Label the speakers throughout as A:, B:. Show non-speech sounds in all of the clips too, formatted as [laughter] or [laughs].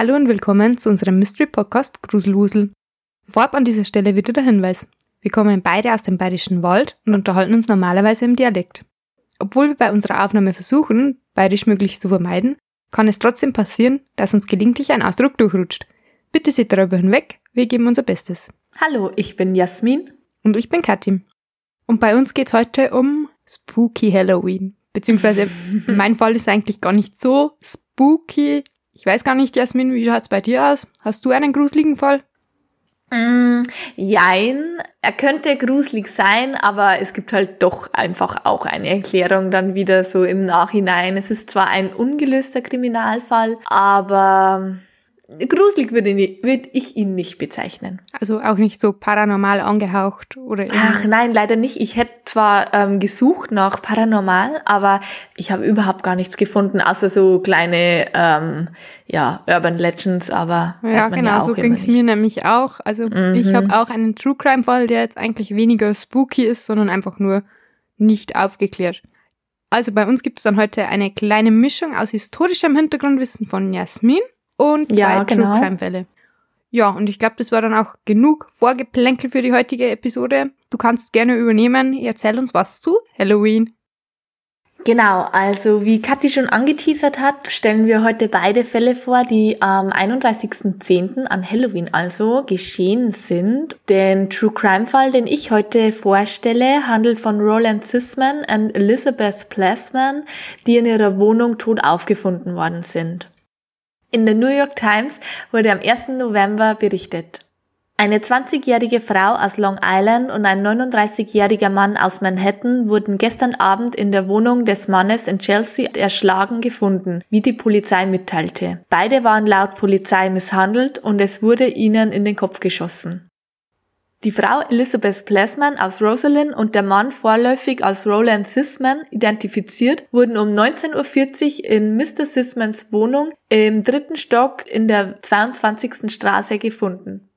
A: Hallo und willkommen zu unserem Mystery Podcast Gruselwusel. Vorab an dieser Stelle wieder der Hinweis. Wir kommen beide aus dem bayerischen Wald und unterhalten uns normalerweise im Dialekt. Obwohl wir bei unserer Aufnahme versuchen, bayerisch möglichst zu vermeiden, kann es trotzdem passieren, dass uns gelegentlich ein Ausdruck durchrutscht. Bitte seht darüber hinweg, wir geben unser Bestes.
B: Hallo, ich bin Jasmin.
A: Und ich bin Kathi. Und bei uns geht's heute um Spooky Halloween. Beziehungsweise [laughs] mein Fall ist eigentlich gar nicht so spooky. Ich weiß gar nicht, Jasmin, wie schaut's bei dir aus? Hast du einen gruseligen Fall?
B: Mm, jein, er könnte gruselig sein, aber es gibt halt doch einfach auch eine Erklärung dann wieder so im Nachhinein. Es ist zwar ein ungelöster Kriminalfall, aber gruselig würde, würde ich ihn nicht bezeichnen.
A: Also auch nicht so paranormal angehaucht oder
B: irgendwas. Ach nein, leider nicht. Ich hätte zwar ähm, gesucht nach paranormal, aber ich habe überhaupt gar nichts gefunden, außer so kleine ähm, ja Urban Legends. Aber
A: ja, genau, ja so ging es mir nämlich auch. Also mhm. ich habe auch einen True Crime Fall, der jetzt eigentlich weniger spooky ist, sondern einfach nur nicht aufgeklärt. Also bei uns gibt es dann heute eine kleine Mischung aus historischem Hintergrundwissen von Jasmin und zwei ja, genau. True Crime Fälle. Ja, und ich glaube, das war dann auch genug Vorgeplänkel für die heutige Episode. Du kannst gerne übernehmen. Erzähl uns was zu Halloween.
B: Genau, also wie Kathi schon angeteasert hat, stellen wir heute beide Fälle vor, die am 31.10. an Halloween also geschehen sind. Den True Crime Fall, den ich heute vorstelle, handelt von Roland Sisman und Elizabeth Plessman, die in ihrer Wohnung tot aufgefunden worden sind. In der New York Times wurde am 1. November berichtet. Eine 20-jährige Frau aus Long Island und ein 39-jähriger Mann aus Manhattan wurden gestern Abend in der Wohnung des Mannes in Chelsea erschlagen gefunden, wie die Polizei mitteilte. Beide waren laut Polizei misshandelt und es wurde ihnen in den Kopf geschossen. Die Frau Elizabeth Plessman aus Rosalind und der Mann vorläufig als Roland Sisman identifiziert, wurden um 19.40 Uhr in Mr. Sismans Wohnung im dritten Stock in der 22. Straße gefunden.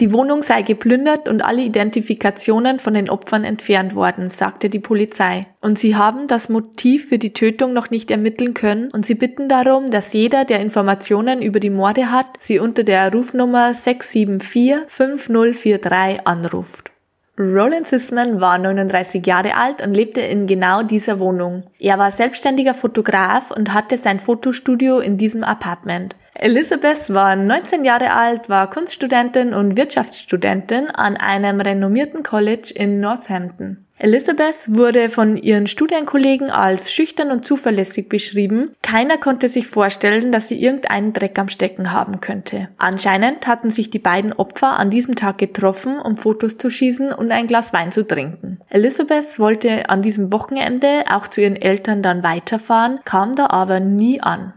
B: Die Wohnung sei geplündert und alle Identifikationen von den Opfern entfernt worden, sagte die Polizei. Und sie haben das Motiv für die Tötung noch nicht ermitteln können und sie bitten darum, dass jeder, der Informationen über die Morde hat, sie unter der Rufnummer 674 5043 anruft. Roland Sisman war 39 Jahre alt und lebte in genau dieser Wohnung. Er war selbstständiger Fotograf und hatte sein Fotostudio in diesem Apartment. Elizabeth war 19 Jahre alt, war Kunststudentin und Wirtschaftsstudentin an einem renommierten College in Northampton. Elizabeth wurde von ihren Studienkollegen als schüchtern und zuverlässig beschrieben. Keiner konnte sich vorstellen, dass sie irgendeinen Dreck am Stecken haben könnte. Anscheinend hatten sich die beiden Opfer an diesem Tag getroffen, um Fotos zu schießen und ein Glas Wein zu trinken. Elizabeth wollte an diesem Wochenende auch zu ihren Eltern dann weiterfahren, kam da aber nie an.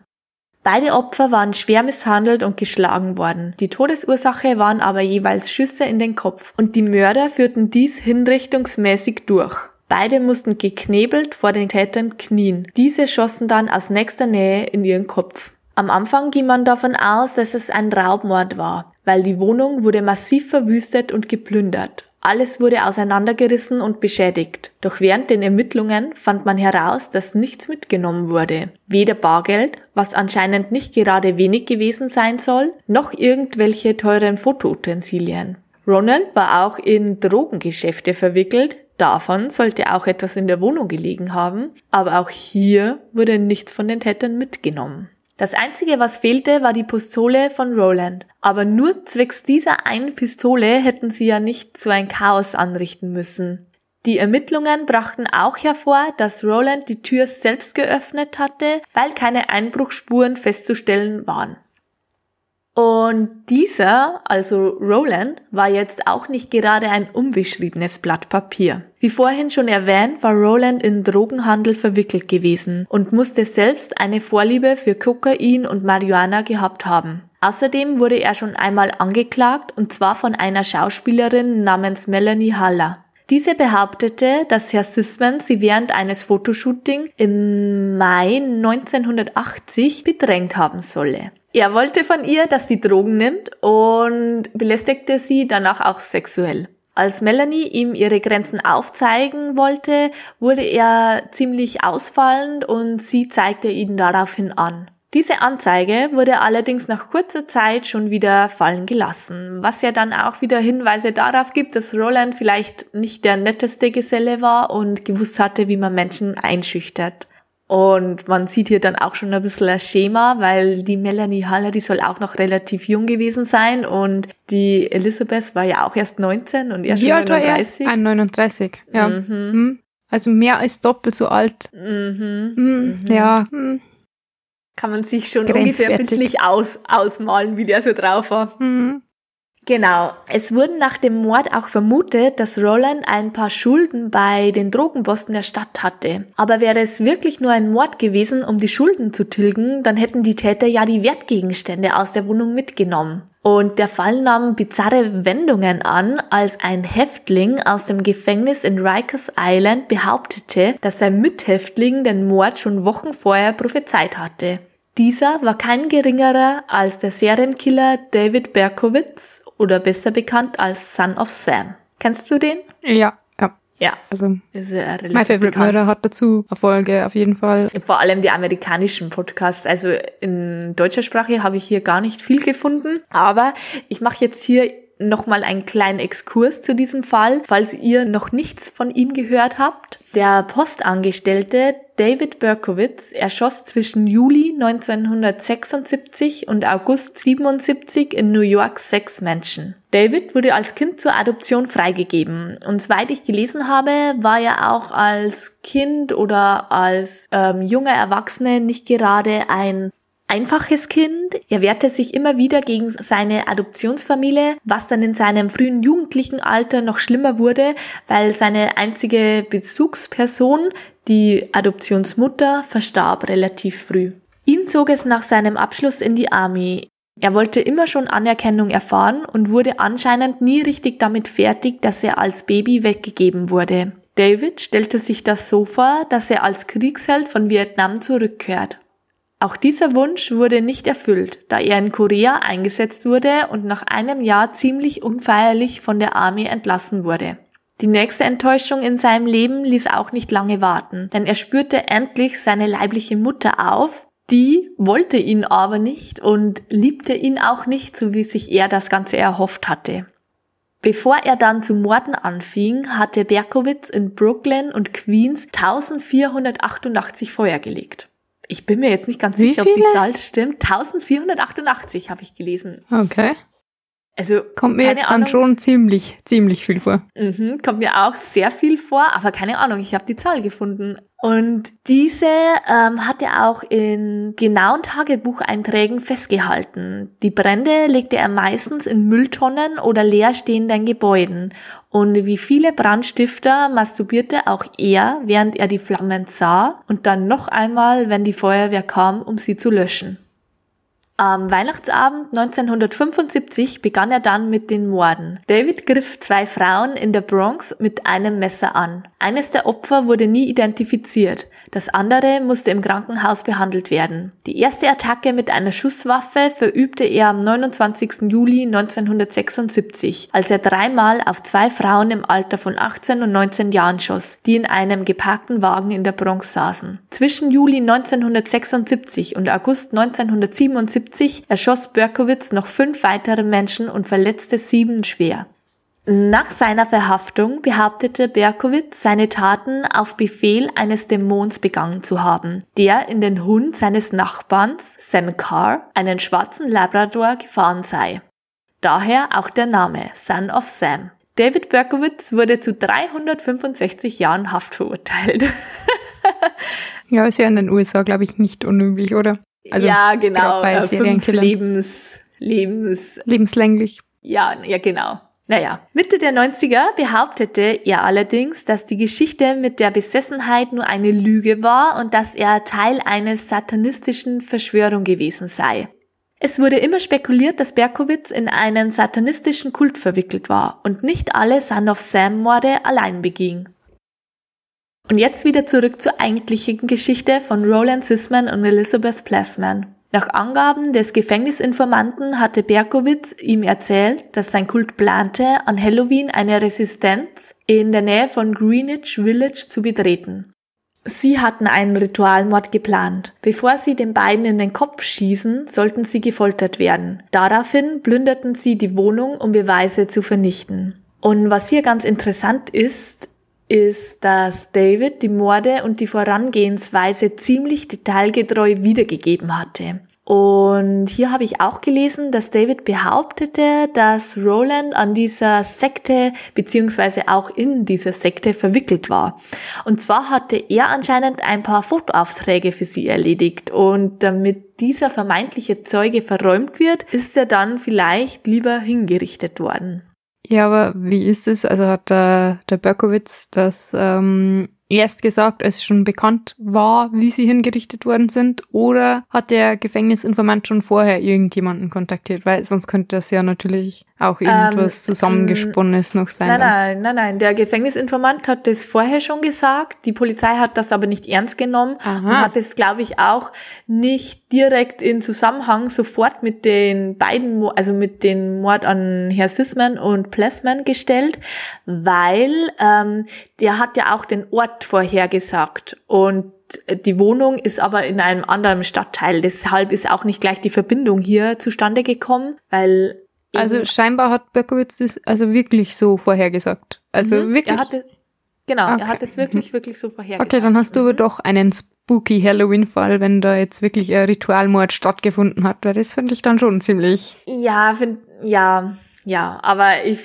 B: Beide Opfer waren schwer misshandelt und geschlagen worden. Die Todesursache waren aber jeweils Schüsse in den Kopf und die Mörder führten dies hinrichtungsmäßig durch. Beide mussten geknebelt vor den Tätern knien. Diese schossen dann aus nächster Nähe in ihren Kopf. Am Anfang ging man davon aus, dass es ein Raubmord war, weil die Wohnung wurde massiv verwüstet und geplündert. Alles wurde auseinandergerissen und beschädigt. Doch während den Ermittlungen fand man heraus, dass nichts mitgenommen wurde. Weder Bargeld, was anscheinend nicht gerade wenig gewesen sein soll, noch irgendwelche teuren Fotoutensilien. Ronald war auch in Drogengeschäfte verwickelt, davon sollte auch etwas in der Wohnung gelegen haben, aber auch hier wurde nichts von den Tätern mitgenommen. Das einzige, was fehlte, war die Pistole von Roland. Aber nur zwecks dieser einen Pistole hätten sie ja nicht so ein Chaos anrichten müssen. Die Ermittlungen brachten auch hervor, dass Roland die Tür selbst geöffnet hatte, weil keine Einbruchspuren festzustellen waren. Und dieser, also Roland, war jetzt auch nicht gerade ein unbeschriebenes Blatt Papier. Wie vorhin schon erwähnt, war Roland in Drogenhandel verwickelt gewesen und musste selbst eine Vorliebe für Kokain und Marihuana gehabt haben. Außerdem wurde er schon einmal angeklagt und zwar von einer Schauspielerin namens Melanie Haller. Diese behauptete, dass Herr Sisman sie während eines Fotoshooting im Mai 1980 bedrängt haben solle. Er wollte von ihr, dass sie Drogen nimmt und belästigte sie danach auch sexuell. Als Melanie ihm ihre Grenzen aufzeigen wollte, wurde er ziemlich ausfallend und sie zeigte ihn daraufhin an. Diese Anzeige wurde allerdings nach kurzer Zeit schon wieder fallen gelassen, was ja dann auch wieder Hinweise darauf gibt, dass Roland vielleicht nicht der netteste Geselle war und gewusst hatte, wie man Menschen einschüchtert. Und man sieht hier dann auch schon ein bisschen ein Schema, weil die Melanie Haller, die soll auch noch relativ jung gewesen sein und die Elizabeth war ja auch erst 19 und er schon 39.
A: War er? 39, ja. Mhm. mhm. Also mehr als doppelt so alt. Mhm. Mhm. Ja. Mhm
B: kann man sich schon ungefähr bildlich aus, ausmalen, wie der so drauf war. Mhm. Genau. Es wurden nach dem Mord auch vermutet, dass Roland ein paar Schulden bei den Drogenbossen der Stadt hatte. Aber wäre es wirklich nur ein Mord gewesen, um die Schulden zu tilgen, dann hätten die Täter ja die Wertgegenstände aus der Wohnung mitgenommen. Und der Fall nahm bizarre Wendungen an, als ein Häftling aus dem Gefängnis in Rikers Island behauptete, dass sein Mithäftling den Mord schon Wochen vorher prophezeit hatte. Dieser war kein geringerer als der Serienkiller David Berkowitz oder besser bekannt als Son of Sam. Kennst du den?
A: Ja, ja.
B: Ja,
A: also ist ja relativ My Favorite bekannt. Murder hat dazu Erfolge auf jeden Fall.
B: Vor allem die amerikanischen Podcasts. Also in deutscher Sprache habe ich hier gar nicht viel gefunden, aber ich mache jetzt hier nochmal einen kleinen Exkurs zu diesem Fall, falls ihr noch nichts von ihm gehört habt. Der Postangestellte David Berkowitz erschoss zwischen Juli 1976 und August 77 in New York sechs Menschen. David wurde als Kind zur Adoption freigegeben und soweit ich gelesen habe, war er auch als Kind oder als ähm, junger Erwachsene nicht gerade ein einfaches Kind. Er wehrte sich immer wieder gegen seine Adoptionsfamilie, was dann in seinem frühen jugendlichen Alter noch schlimmer wurde, weil seine einzige Bezugsperson, die Adoptionsmutter, verstarb relativ früh. Ihn zog es nach seinem Abschluss in die Army. Er wollte immer schon Anerkennung erfahren und wurde anscheinend nie richtig damit fertig, dass er als Baby weggegeben wurde. David stellte sich das so vor, dass er als Kriegsheld von Vietnam zurückkehrt. Auch dieser Wunsch wurde nicht erfüllt, da er in Korea eingesetzt wurde und nach einem Jahr ziemlich unfeierlich von der Armee entlassen wurde. Die nächste Enttäuschung in seinem Leben ließ auch nicht lange warten, denn er spürte endlich seine leibliche Mutter auf, die wollte ihn aber nicht und liebte ihn auch nicht, so wie sich er das Ganze erhofft hatte. Bevor er dann zu Morden anfing, hatte Berkowitz in Brooklyn und Queens 1488 Feuer gelegt. Ich bin mir jetzt nicht ganz Wie sicher, viele? ob die Zahl stimmt. 1488 habe ich gelesen.
A: Okay. Also kommt mir jetzt Ahnung. dann schon ziemlich, ziemlich viel vor.
B: Mhm, kommt mir auch sehr viel vor, aber keine Ahnung, ich habe die Zahl gefunden. Und diese ähm, hat er auch in genauen Tagebucheinträgen festgehalten. Die Brände legte er meistens in Mülltonnen oder leerstehenden Gebäuden. Und wie viele Brandstifter masturbierte auch er, während er die Flammen sah und dann noch einmal, wenn die Feuerwehr kam, um sie zu löschen. Am Weihnachtsabend 1975 begann er dann mit den Morden. David griff zwei Frauen in der Bronx mit einem Messer an. Eines der Opfer wurde nie identifiziert, das andere musste im Krankenhaus behandelt werden. Die erste Attacke mit einer Schusswaffe verübte er am 29. Juli 1976, als er dreimal auf zwei Frauen im Alter von 18 und 19 Jahren schoss, die in einem geparkten Wagen in der Bronx saßen. Zwischen Juli 1976 und August 1977 1970 erschoss Berkowitz noch fünf weitere Menschen und verletzte sieben schwer. Nach seiner Verhaftung behauptete Berkowitz, seine Taten auf Befehl eines Dämons begangen zu haben, der in den Hund seines Nachbarns, Sam Carr, einen schwarzen Labrador, gefahren sei. Daher auch der Name Son of Sam. David Berkowitz wurde zu 365 Jahren Haft verurteilt. [laughs]
A: ja, ist ja in den USA, glaube ich, nicht unüblich, oder?
B: Also ja, genau. Bei äh, fünf Lebens, Lebens,
A: lebenslänglich.
B: Ja, ja, genau. Naja, Mitte der 90er behauptete er allerdings, dass die Geschichte mit der Besessenheit nur eine Lüge war und dass er Teil eines satanistischen Verschwörung gewesen sei. Es wurde immer spekuliert, dass Berkowitz in einen satanistischen Kult verwickelt war und nicht alle Son of Sam Morde allein beging. Und jetzt wieder zurück zur eigentlichen Geschichte von Roland Sisman und Elizabeth Plessman. Nach Angaben des Gefängnisinformanten hatte Berkowitz ihm erzählt, dass sein Kult plante, an Halloween eine Resistenz in der Nähe von Greenwich Village zu betreten. Sie hatten einen Ritualmord geplant. Bevor sie den beiden in den Kopf schießen, sollten sie gefoltert werden. Daraufhin plünderten sie die Wohnung, um Beweise zu vernichten. Und was hier ganz interessant ist, ist, dass David die Morde und die Vorangehensweise ziemlich detailgetreu wiedergegeben hatte. Und hier habe ich auch gelesen, dass David behauptete, dass Roland an dieser Sekte beziehungsweise auch in dieser Sekte verwickelt war. Und zwar hatte er anscheinend ein paar Fotoaufträge für sie erledigt. Und damit dieser vermeintliche Zeuge verräumt wird, ist er dann vielleicht lieber hingerichtet worden.
A: Ja, aber wie ist es? Also hat der, der Berkowitz das ähm, erst gesagt, als schon bekannt war, wie sie hingerichtet worden sind, oder hat der Gefängnisinformant schon vorher irgendjemanden kontaktiert? Weil sonst könnte das ja natürlich auch irgendwas ähm, Zusammengesponnenes noch sein.
B: Nein, nein, nein, nein. Der Gefängnisinformant hat das vorher schon gesagt. Die Polizei hat das aber nicht ernst genommen Aha. und hat es, glaube ich, auch nicht direkt in Zusammenhang sofort mit den beiden, also mit dem Mord an Herr Sisman und Plessman gestellt, weil ähm, der hat ja auch den Ort vorhergesagt und die Wohnung ist aber in einem anderen Stadtteil. Deshalb ist auch nicht gleich die Verbindung hier zustande gekommen, weil
A: also scheinbar hat Berkowitz das also wirklich so vorhergesagt. Also mhm, wirklich.
B: Er hatte, genau, okay. er hat es wirklich, wirklich so vorhergesagt.
A: Okay, dann hast du aber doch einen spooky Halloween-Fall, wenn da jetzt wirklich ein Ritualmord stattgefunden hat, weil das finde ich dann schon ziemlich.
B: Ja, find, ja, ja, aber ich,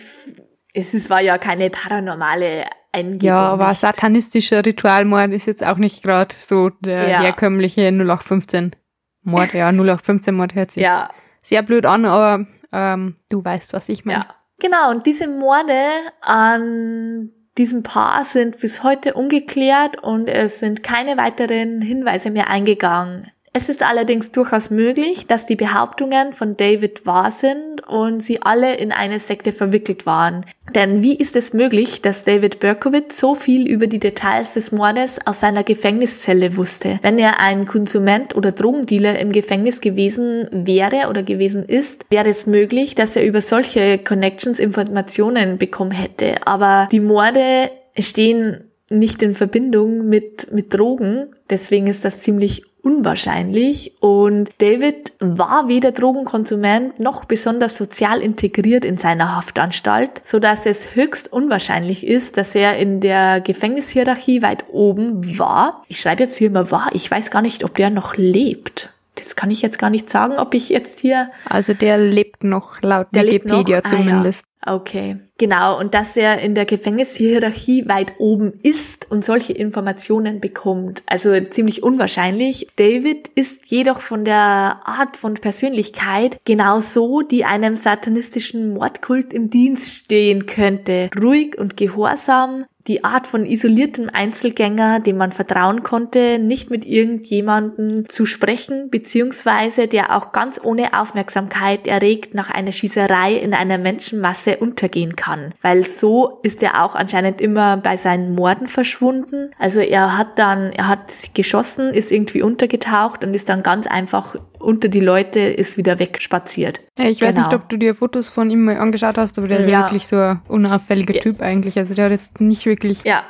B: es ist, war ja keine paranormale Eingebung.
A: Ja, aber satanistischer Ritualmord ist jetzt auch nicht gerade so der ja. herkömmliche 0815 Mord. Ja, 0815 Mord hört sich ja. sehr blöd an, aber ähm, du weißt, was ich meine. Ja.
B: Genau, und diese Morde an diesem Paar sind bis heute ungeklärt und es sind keine weiteren Hinweise mehr eingegangen. Es ist allerdings durchaus möglich, dass die Behauptungen von David wahr sind und sie alle in eine Sekte verwickelt waren. Denn wie ist es möglich, dass David Berkowitz so viel über die Details des Mordes aus seiner Gefängniszelle wusste? Wenn er ein Konsument oder Drogendealer im Gefängnis gewesen wäre oder gewesen ist, wäre es möglich, dass er über solche Connections Informationen bekommen hätte. Aber die Morde stehen nicht in Verbindung mit, mit Drogen. Deswegen ist das ziemlich unwahrscheinlich. Und David war weder Drogenkonsument noch besonders sozial integriert in seiner Haftanstalt, so dass es höchst unwahrscheinlich ist, dass er in der Gefängnishierarchie weit oben war. Ich schreibe jetzt hier immer war. Ich weiß gar nicht, ob der noch lebt. Das kann ich jetzt gar nicht sagen, ob ich jetzt hier.
A: Also der lebt noch laut der Wikipedia zumindest.
B: Ah, ja. Okay, genau. Und dass er in der Gefängnishierarchie weit oben ist und solche Informationen bekommt. Also ziemlich unwahrscheinlich. David ist jedoch von der Art von Persönlichkeit genauso, die einem satanistischen Mordkult im Dienst stehen könnte. Ruhig und gehorsam, die Art von isoliertem Einzelgänger, dem man vertrauen konnte, nicht mit irgendjemanden zu sprechen, beziehungsweise der auch ganz ohne Aufmerksamkeit erregt nach einer Schießerei in einer Menschenmasse untergehen kann. Weil so ist er auch anscheinend immer bei seinen Morden verschwunden. Also er hat dann, er hat geschossen, ist irgendwie untergetaucht und ist dann ganz einfach unter die Leute, ist wieder wegspaziert.
A: Ja, ich weiß nicht, genau. ob du dir Fotos von ihm mal angeschaut hast, aber der ist ja wirklich so ein unauffälliger ja. Typ eigentlich. Also der hat jetzt nicht wirklich.
B: Ja.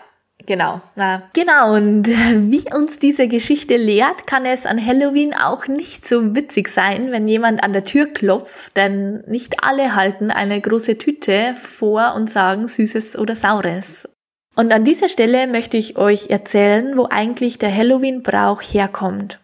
B: Genau. Na. Genau, und wie uns diese Geschichte lehrt, kann es an Halloween auch nicht so witzig sein, wenn jemand an der Tür klopft, denn nicht alle halten eine große Tüte vor und sagen Süßes oder Saures. Und an dieser Stelle möchte ich euch erzählen, wo eigentlich der Halloween-Brauch herkommt.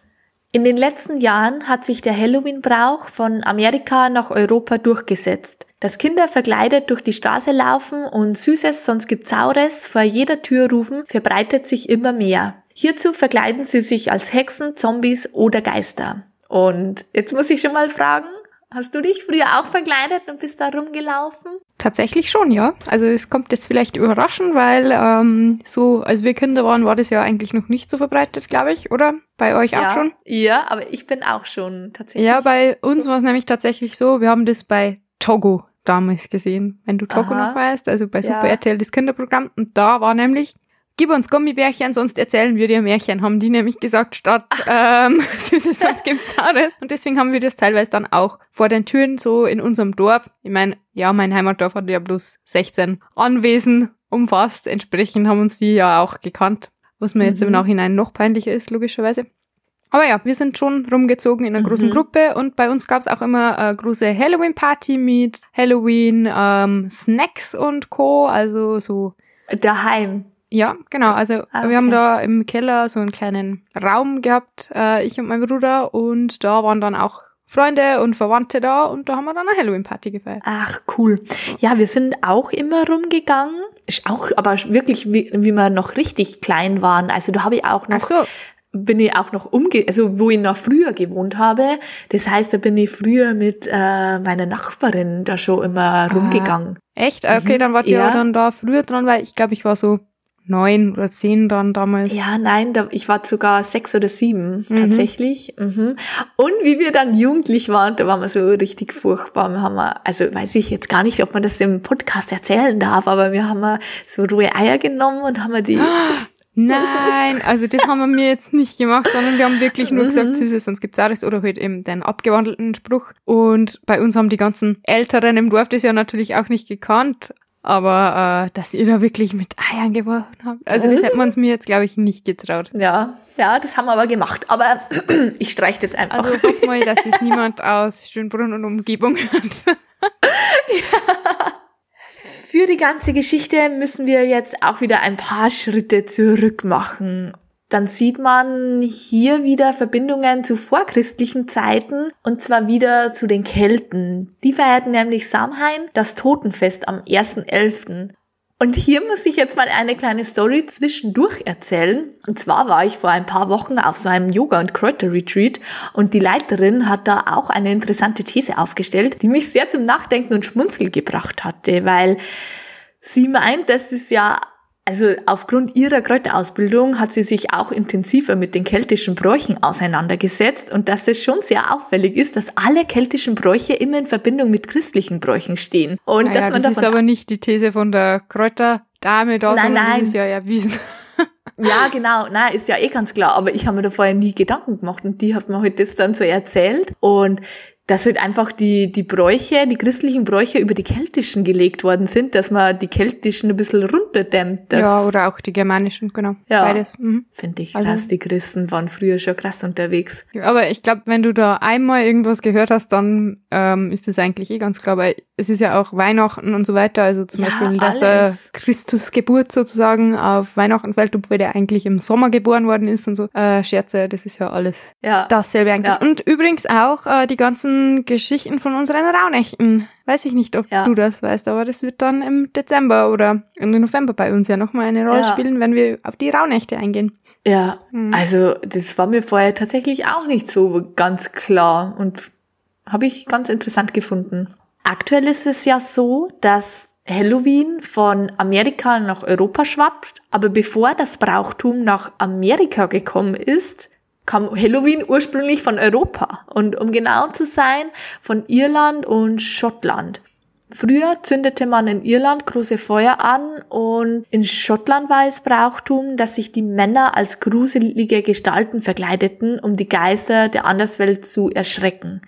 B: In den letzten Jahren hat sich der Halloween-Brauch von Amerika nach Europa durchgesetzt. Dass Kinder verkleidet durch die Straße laufen und Süßes, sonst gibt's Saures vor jeder Tür rufen, verbreitet sich immer mehr. Hierzu verkleiden sie sich als Hexen, Zombies oder Geister. Und jetzt muss ich schon mal fragen, Hast du dich früher auch verkleidet und bist da rumgelaufen?
A: Tatsächlich schon, ja. Also es kommt jetzt vielleicht überraschend, weil ähm, so, als wir Kinder waren, war das ja eigentlich noch nicht so verbreitet, glaube ich, oder? Bei euch
B: ja,
A: auch schon?
B: Ja, aber ich bin auch schon tatsächlich.
A: Ja, bei uns war es nämlich tatsächlich so, wir haben das bei Togo damals gesehen, wenn du Togo Aha. noch weißt, also bei Super ja. RTL das Kinderprogramm. Und da war nämlich gib uns Gummibärchen, sonst erzählen wir dir Märchen, haben die nämlich gesagt, statt ähm, [laughs] Süßes, sonst gibt's Saures. Und deswegen haben wir das teilweise dann auch vor den Türen so in unserem Dorf. Ich meine, ja, mein Heimatdorf hat ja bloß 16 Anwesen umfasst, entsprechend haben uns die ja auch gekannt. was mir jetzt im mhm. Nachhinein noch peinlicher ist, logischerweise. Aber ja, wir sind schon rumgezogen in einer großen mhm. Gruppe und bei uns gab's auch immer eine große Halloween-Party mit Halloween-Snacks ähm, und Co. Also so.
B: Daheim.
A: Ja, genau. Also ah, wir haben da im Keller so einen kleinen Raum gehabt, äh, ich und mein Bruder, und da waren dann auch Freunde und Verwandte da und da haben wir dann eine Halloween-Party gefeiert.
B: Ach, cool. Ja, wir sind auch immer rumgegangen. Ist auch, aber wirklich, wie, wie wir noch richtig klein waren. Also da habe ich auch noch, so. Bin ich auch noch umge, also wo ich noch früher gewohnt habe. Das heißt, da bin ich früher mit äh, meiner Nachbarin da schon immer ah, rumgegangen.
A: Echt? Okay, mhm. dann wart ihr ja. dann da früher dran, weil ich glaube, ich war so neun oder zehn dann damals.
B: Ja, nein, da, ich war sogar sechs oder sieben mhm. tatsächlich. Mhm. Und wie wir dann jugendlich waren, da waren wir so richtig furchtbar. Wir haben, also weiß ich jetzt gar nicht, ob man das im Podcast erzählen darf, aber wir haben so rohe Eier genommen und haben die [gasps]
A: Nein, also das haben wir mir jetzt nicht gemacht, sondern wir haben wirklich nur gesagt, mhm. Süßes, sonst gibt's auch das oder halt eben den abgewandelten Spruch. Und bei uns haben die ganzen Älteren im Dorf das ja natürlich auch nicht gekannt. Aber äh, dass ihr da wirklich mit Eiern geworfen habt, also das hätten wir uns mir jetzt, glaube ich, nicht getraut.
B: Ja, ja, das haben wir aber gemacht. Aber [clears throat] ich streiche das einfach.
A: Also hoff mal, dass das niemand aus Schönbrunn und Umgebung hört. [laughs] [laughs]
B: ja. Für die ganze Geschichte müssen wir jetzt auch wieder ein paar Schritte zurück machen dann sieht man hier wieder Verbindungen zu vorchristlichen Zeiten und zwar wieder zu den Kelten. Die feierten nämlich Samhain, das Totenfest am 1.11. Und hier muss ich jetzt mal eine kleine Story zwischendurch erzählen. Und zwar war ich vor ein paar Wochen auf so einem Yoga- und Kräuter-Retreat und die Leiterin hat da auch eine interessante These aufgestellt, die mich sehr zum Nachdenken und Schmunzeln gebracht hatte, weil sie meint, dass es ja also aufgrund ihrer Kräuterausbildung hat sie sich auch intensiver mit den keltischen Bräuchen auseinandergesetzt und dass es schon sehr auffällig ist, dass alle keltischen Bräuche immer in Verbindung mit christlichen Bräuchen stehen. Und
A: naja,
B: dass
A: man das ist aber nicht die These von der Kräuterdame da, nein, sondern nein. das ist ja erwiesen. [laughs]
B: Ja, genau. Na, ist ja eh ganz klar. Aber ich habe mir da vorher nie Gedanken gemacht und die hat mir heute halt das dann so erzählt. Und dass halt einfach die, die Bräuche, die christlichen Bräuche über die keltischen gelegt worden sind, dass man die keltischen ein bisschen runterdämmt.
A: ja, oder auch die germanischen, genau.
B: Ja, Beides. Mhm. Finde ich also krass. Die Christen waren früher schon krass unterwegs.
A: Aber ich glaube, wenn du da einmal irgendwas gehört hast, dann ähm, ist das eigentlich eh ganz klar, weil es ist ja auch Weihnachten und so weiter. Also zum ja, Beispiel, dass alles. der Christusgeburt sozusagen auf Weihnachten fällt, obwohl der eigentlich im Sommer geboren worden ist und so. Äh, Scherze, das ist ja alles ja. dasselbe eigentlich. Ja. Und übrigens auch äh, die ganzen Geschichten von unseren Raunächten. Weiß ich nicht, ob ja. du das weißt, aber das wird dann im Dezember oder im November bei uns ja nochmal eine Rolle ja. spielen, wenn wir auf die Raunächte eingehen.
B: Ja, hm. also das war mir vorher tatsächlich auch nicht so ganz klar und habe ich ganz interessant gefunden. Aktuell ist es ja so, dass Halloween von Amerika nach Europa schwappt, aber bevor das Brauchtum nach Amerika gekommen ist, kam Halloween ursprünglich von Europa und um genau zu sein, von Irland und Schottland. Früher zündete man in Irland große Feuer an und in Schottland war es Brauchtum, dass sich die Männer als gruselige Gestalten verkleideten, um die Geister der Anderswelt zu erschrecken.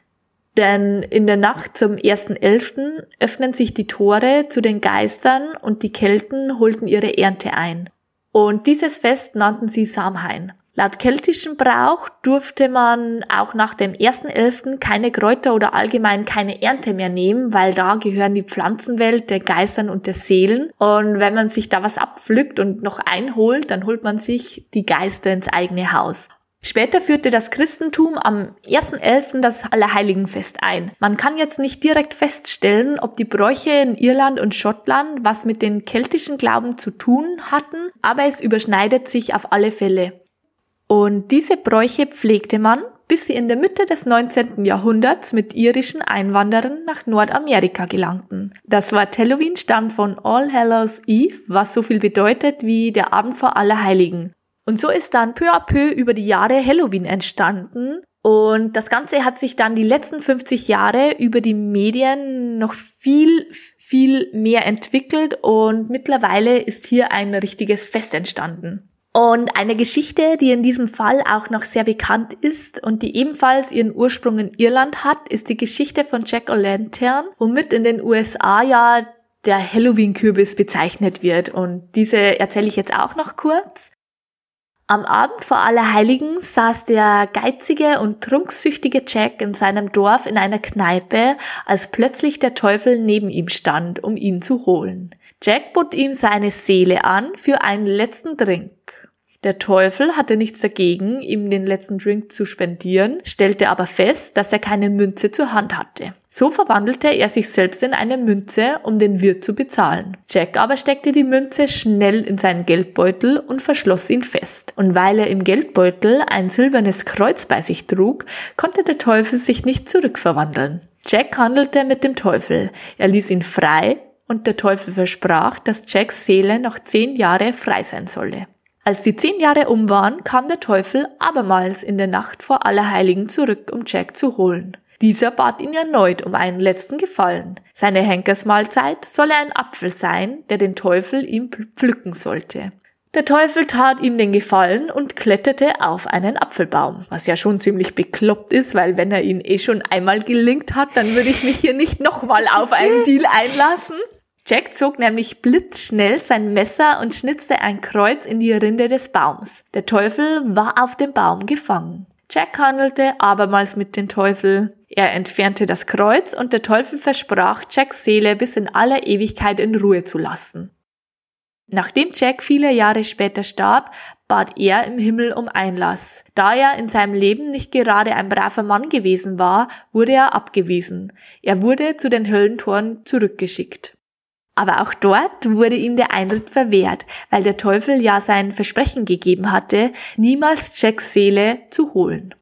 B: Denn in der Nacht zum 1.11. öffnen sich die Tore zu den Geistern und die Kelten holten ihre Ernte ein. Und dieses Fest nannten sie Samhain. Laut keltischem Brauch durfte man auch nach dem 1.11. keine Kräuter oder allgemein keine Ernte mehr nehmen, weil da gehören die Pflanzenwelt der Geistern und der Seelen. Und wenn man sich da was abpflückt und noch einholt, dann holt man sich die Geister ins eigene Haus. Später führte das Christentum am 1.11. das Allerheiligenfest ein. Man kann jetzt nicht direkt feststellen, ob die Bräuche in Irland und Schottland was mit den keltischen Glauben zu tun hatten, aber es überschneidet sich auf alle Fälle. Und diese Bräuche pflegte man, bis sie in der Mitte des 19. Jahrhunderts mit irischen Einwanderern nach Nordamerika gelangten. Das Wort Halloween stammt von All Hallows Eve, was so viel bedeutet wie der Abend vor Allerheiligen. Und so ist dann peu à peu über die Jahre Halloween entstanden. Und das Ganze hat sich dann die letzten 50 Jahre über die Medien noch viel, viel mehr entwickelt und mittlerweile ist hier ein richtiges Fest entstanden. Und eine Geschichte, die in diesem Fall auch noch sehr bekannt ist und die ebenfalls ihren Ursprung in Irland hat, ist die Geschichte von Jack O'Lantern, womit in den USA ja der Halloween-Kürbis bezeichnet wird. Und diese erzähle ich jetzt auch noch kurz. Am Abend vor Allerheiligen saß der geizige und trunksüchtige Jack in seinem Dorf in einer Kneipe, als plötzlich der Teufel neben ihm stand, um ihn zu holen. Jack bot ihm seine Seele an für einen letzten Drink. Der Teufel hatte nichts dagegen, ihm den letzten Drink zu spendieren, stellte aber fest, dass er keine Münze zur Hand hatte. So verwandelte er sich selbst in eine Münze, um den Wirt zu bezahlen. Jack aber steckte die Münze schnell in seinen Geldbeutel und verschloss ihn fest. Und weil er im Geldbeutel ein silbernes Kreuz bei sich trug, konnte der Teufel sich nicht zurückverwandeln. Jack handelte mit dem Teufel. Er ließ ihn frei und der Teufel versprach, dass Jacks Seele noch zehn Jahre frei sein solle. Als die zehn Jahre um waren, kam der Teufel abermals in der Nacht vor Allerheiligen zurück, um Jack zu holen. Dieser bat ihn erneut um einen letzten Gefallen. Seine Henkersmahlzeit solle ein Apfel sein, der den Teufel ihm pflücken sollte. Der Teufel tat ihm den Gefallen und kletterte auf einen Apfelbaum, was ja schon ziemlich bekloppt ist, weil wenn er ihn eh schon einmal gelingt hat, dann würde ich mich hier nicht nochmal auf einen Deal einlassen. Jack zog nämlich blitzschnell sein Messer und schnitzte ein Kreuz in die Rinde des Baums. Der Teufel war auf dem Baum gefangen. Jack handelte abermals mit dem Teufel. Er entfernte das Kreuz und der Teufel versprach, Jacks Seele bis in aller Ewigkeit in Ruhe zu lassen. Nachdem Jack viele Jahre später starb, bat er im Himmel um Einlass. Da er in seinem Leben nicht gerade ein braver Mann gewesen war, wurde er abgewiesen. Er wurde zu den Höllentoren zurückgeschickt. Aber auch dort wurde ihm der Eintritt verwehrt, weil der Teufel ja sein Versprechen gegeben hatte, niemals Jacks Seele zu holen.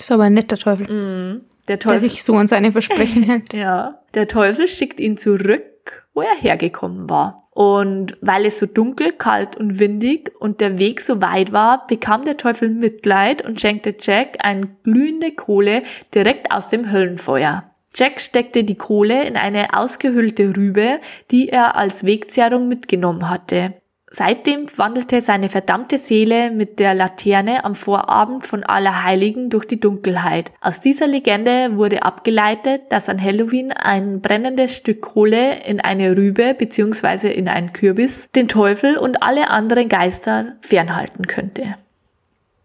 A: Ist aber ein netter Teufel. Mm, der Teufel. Der sich so an seine Versprechen [laughs] hält.
B: ja. Der Teufel schickt ihn zurück, wo er hergekommen war. Und weil es so dunkel, kalt und windig und der Weg so weit war, bekam der Teufel Mitleid und schenkte Jack eine glühende Kohle direkt aus dem Höllenfeuer. Jack steckte die Kohle in eine ausgehöhlte Rübe, die er als Wegzehrung mitgenommen hatte. Seitdem wandelte seine verdammte Seele mit der Laterne am Vorabend von Allerheiligen durch die Dunkelheit. Aus dieser Legende wurde abgeleitet, dass an Halloween ein brennendes Stück Kohle in eine Rübe bzw. in einen Kürbis den Teufel und alle anderen Geister fernhalten könnte.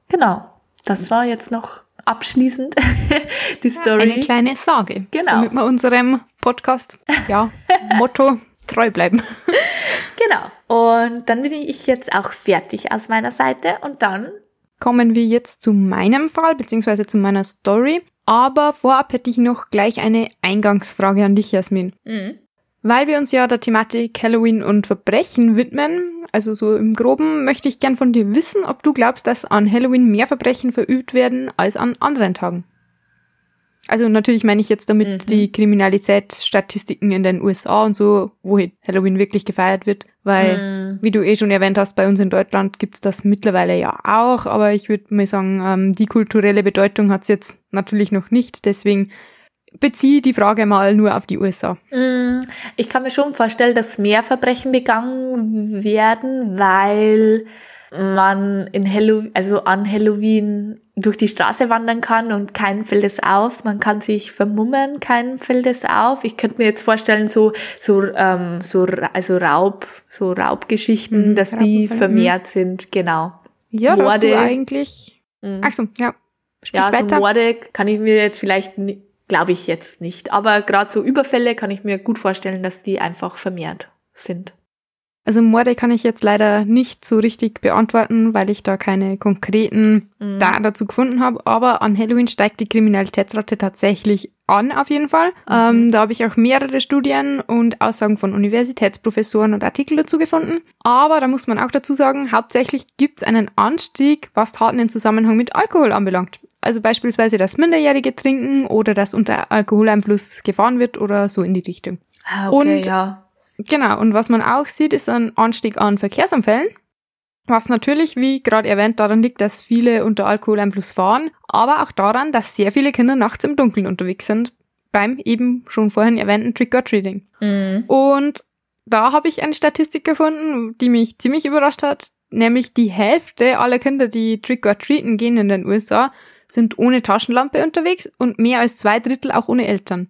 B: Genau, das war jetzt noch abschließend [laughs] die Story.
A: Eine kleine Sorge. Genau. Damit wir unserem Podcast, ja, [laughs] Motto treu bleiben.
B: genau. Und dann bin ich jetzt auch fertig aus meiner Seite und dann
A: kommen wir jetzt zu meinem Fall, beziehungsweise zu meiner Story. Aber vorab hätte ich noch gleich eine Eingangsfrage an dich, Jasmin. Mhm. Weil wir uns ja der Thematik Halloween und Verbrechen widmen, also so im Groben, möchte ich gern von dir wissen, ob du glaubst, dass an Halloween mehr Verbrechen verübt werden als an anderen Tagen. Also natürlich meine ich jetzt damit mhm. die Kriminalitätsstatistiken in den USA und so, wo Halloween wirklich gefeiert wird, weil, mhm. wie du eh schon erwähnt hast, bei uns in Deutschland gibt's das mittlerweile ja auch, aber ich würde mal sagen, ähm, die kulturelle Bedeutung hat's jetzt natürlich noch nicht, deswegen beziehe die Frage mal nur auf die USA.
B: Mm, ich kann mir schon vorstellen, dass mehr Verbrechen begangen werden, weil man in Halloween, also an Halloween durch die Straße wandern kann und keinen fällt es auf. Man kann sich vermummen, keinen fällt es auf. Ich könnte mir jetzt vorstellen, so, so, ähm, so, also Raub, so Raubgeschichten, mhm, dass die vermehrt mhm. sind, genau.
A: Ja, Morde. du eigentlich. Mhm. Ach so, ja.
B: Sprich ja, weiter. so Morde kann ich mir jetzt vielleicht Glaube ich jetzt nicht. Aber gerade so Überfälle kann ich mir gut vorstellen, dass die einfach vermehrt sind.
A: Also Morde kann ich jetzt leider nicht so richtig beantworten, weil ich da keine konkreten mhm. Daten dazu gefunden habe. Aber an Halloween steigt die Kriminalitätsrate tatsächlich an, auf jeden Fall. Mhm. Ähm, da habe ich auch mehrere Studien und Aussagen von Universitätsprofessoren und Artikel dazu gefunden. Aber da muss man auch dazu sagen, hauptsächlich gibt es einen Anstieg, was Taten in Zusammenhang mit Alkohol anbelangt. Also beispielsweise das Minderjährige trinken oder dass unter Alkoholeinfluss gefahren wird oder so in die Richtung.
B: Ah, okay, und ja
A: Genau, und was man auch sieht, ist ein Anstieg an Verkehrsunfällen. Was natürlich, wie gerade erwähnt, daran liegt, dass viele unter Alkoholeinfluss fahren, aber auch daran, dass sehr viele Kinder nachts im Dunkeln unterwegs sind, beim eben schon vorhin erwähnten Trick-or-Treating. Mhm. Und da habe ich eine Statistik gefunden, die mich ziemlich überrascht hat, nämlich die Hälfte aller Kinder, die Trick-or-Treaten gehen in den USA, sind ohne Taschenlampe unterwegs und mehr als zwei Drittel auch ohne Eltern.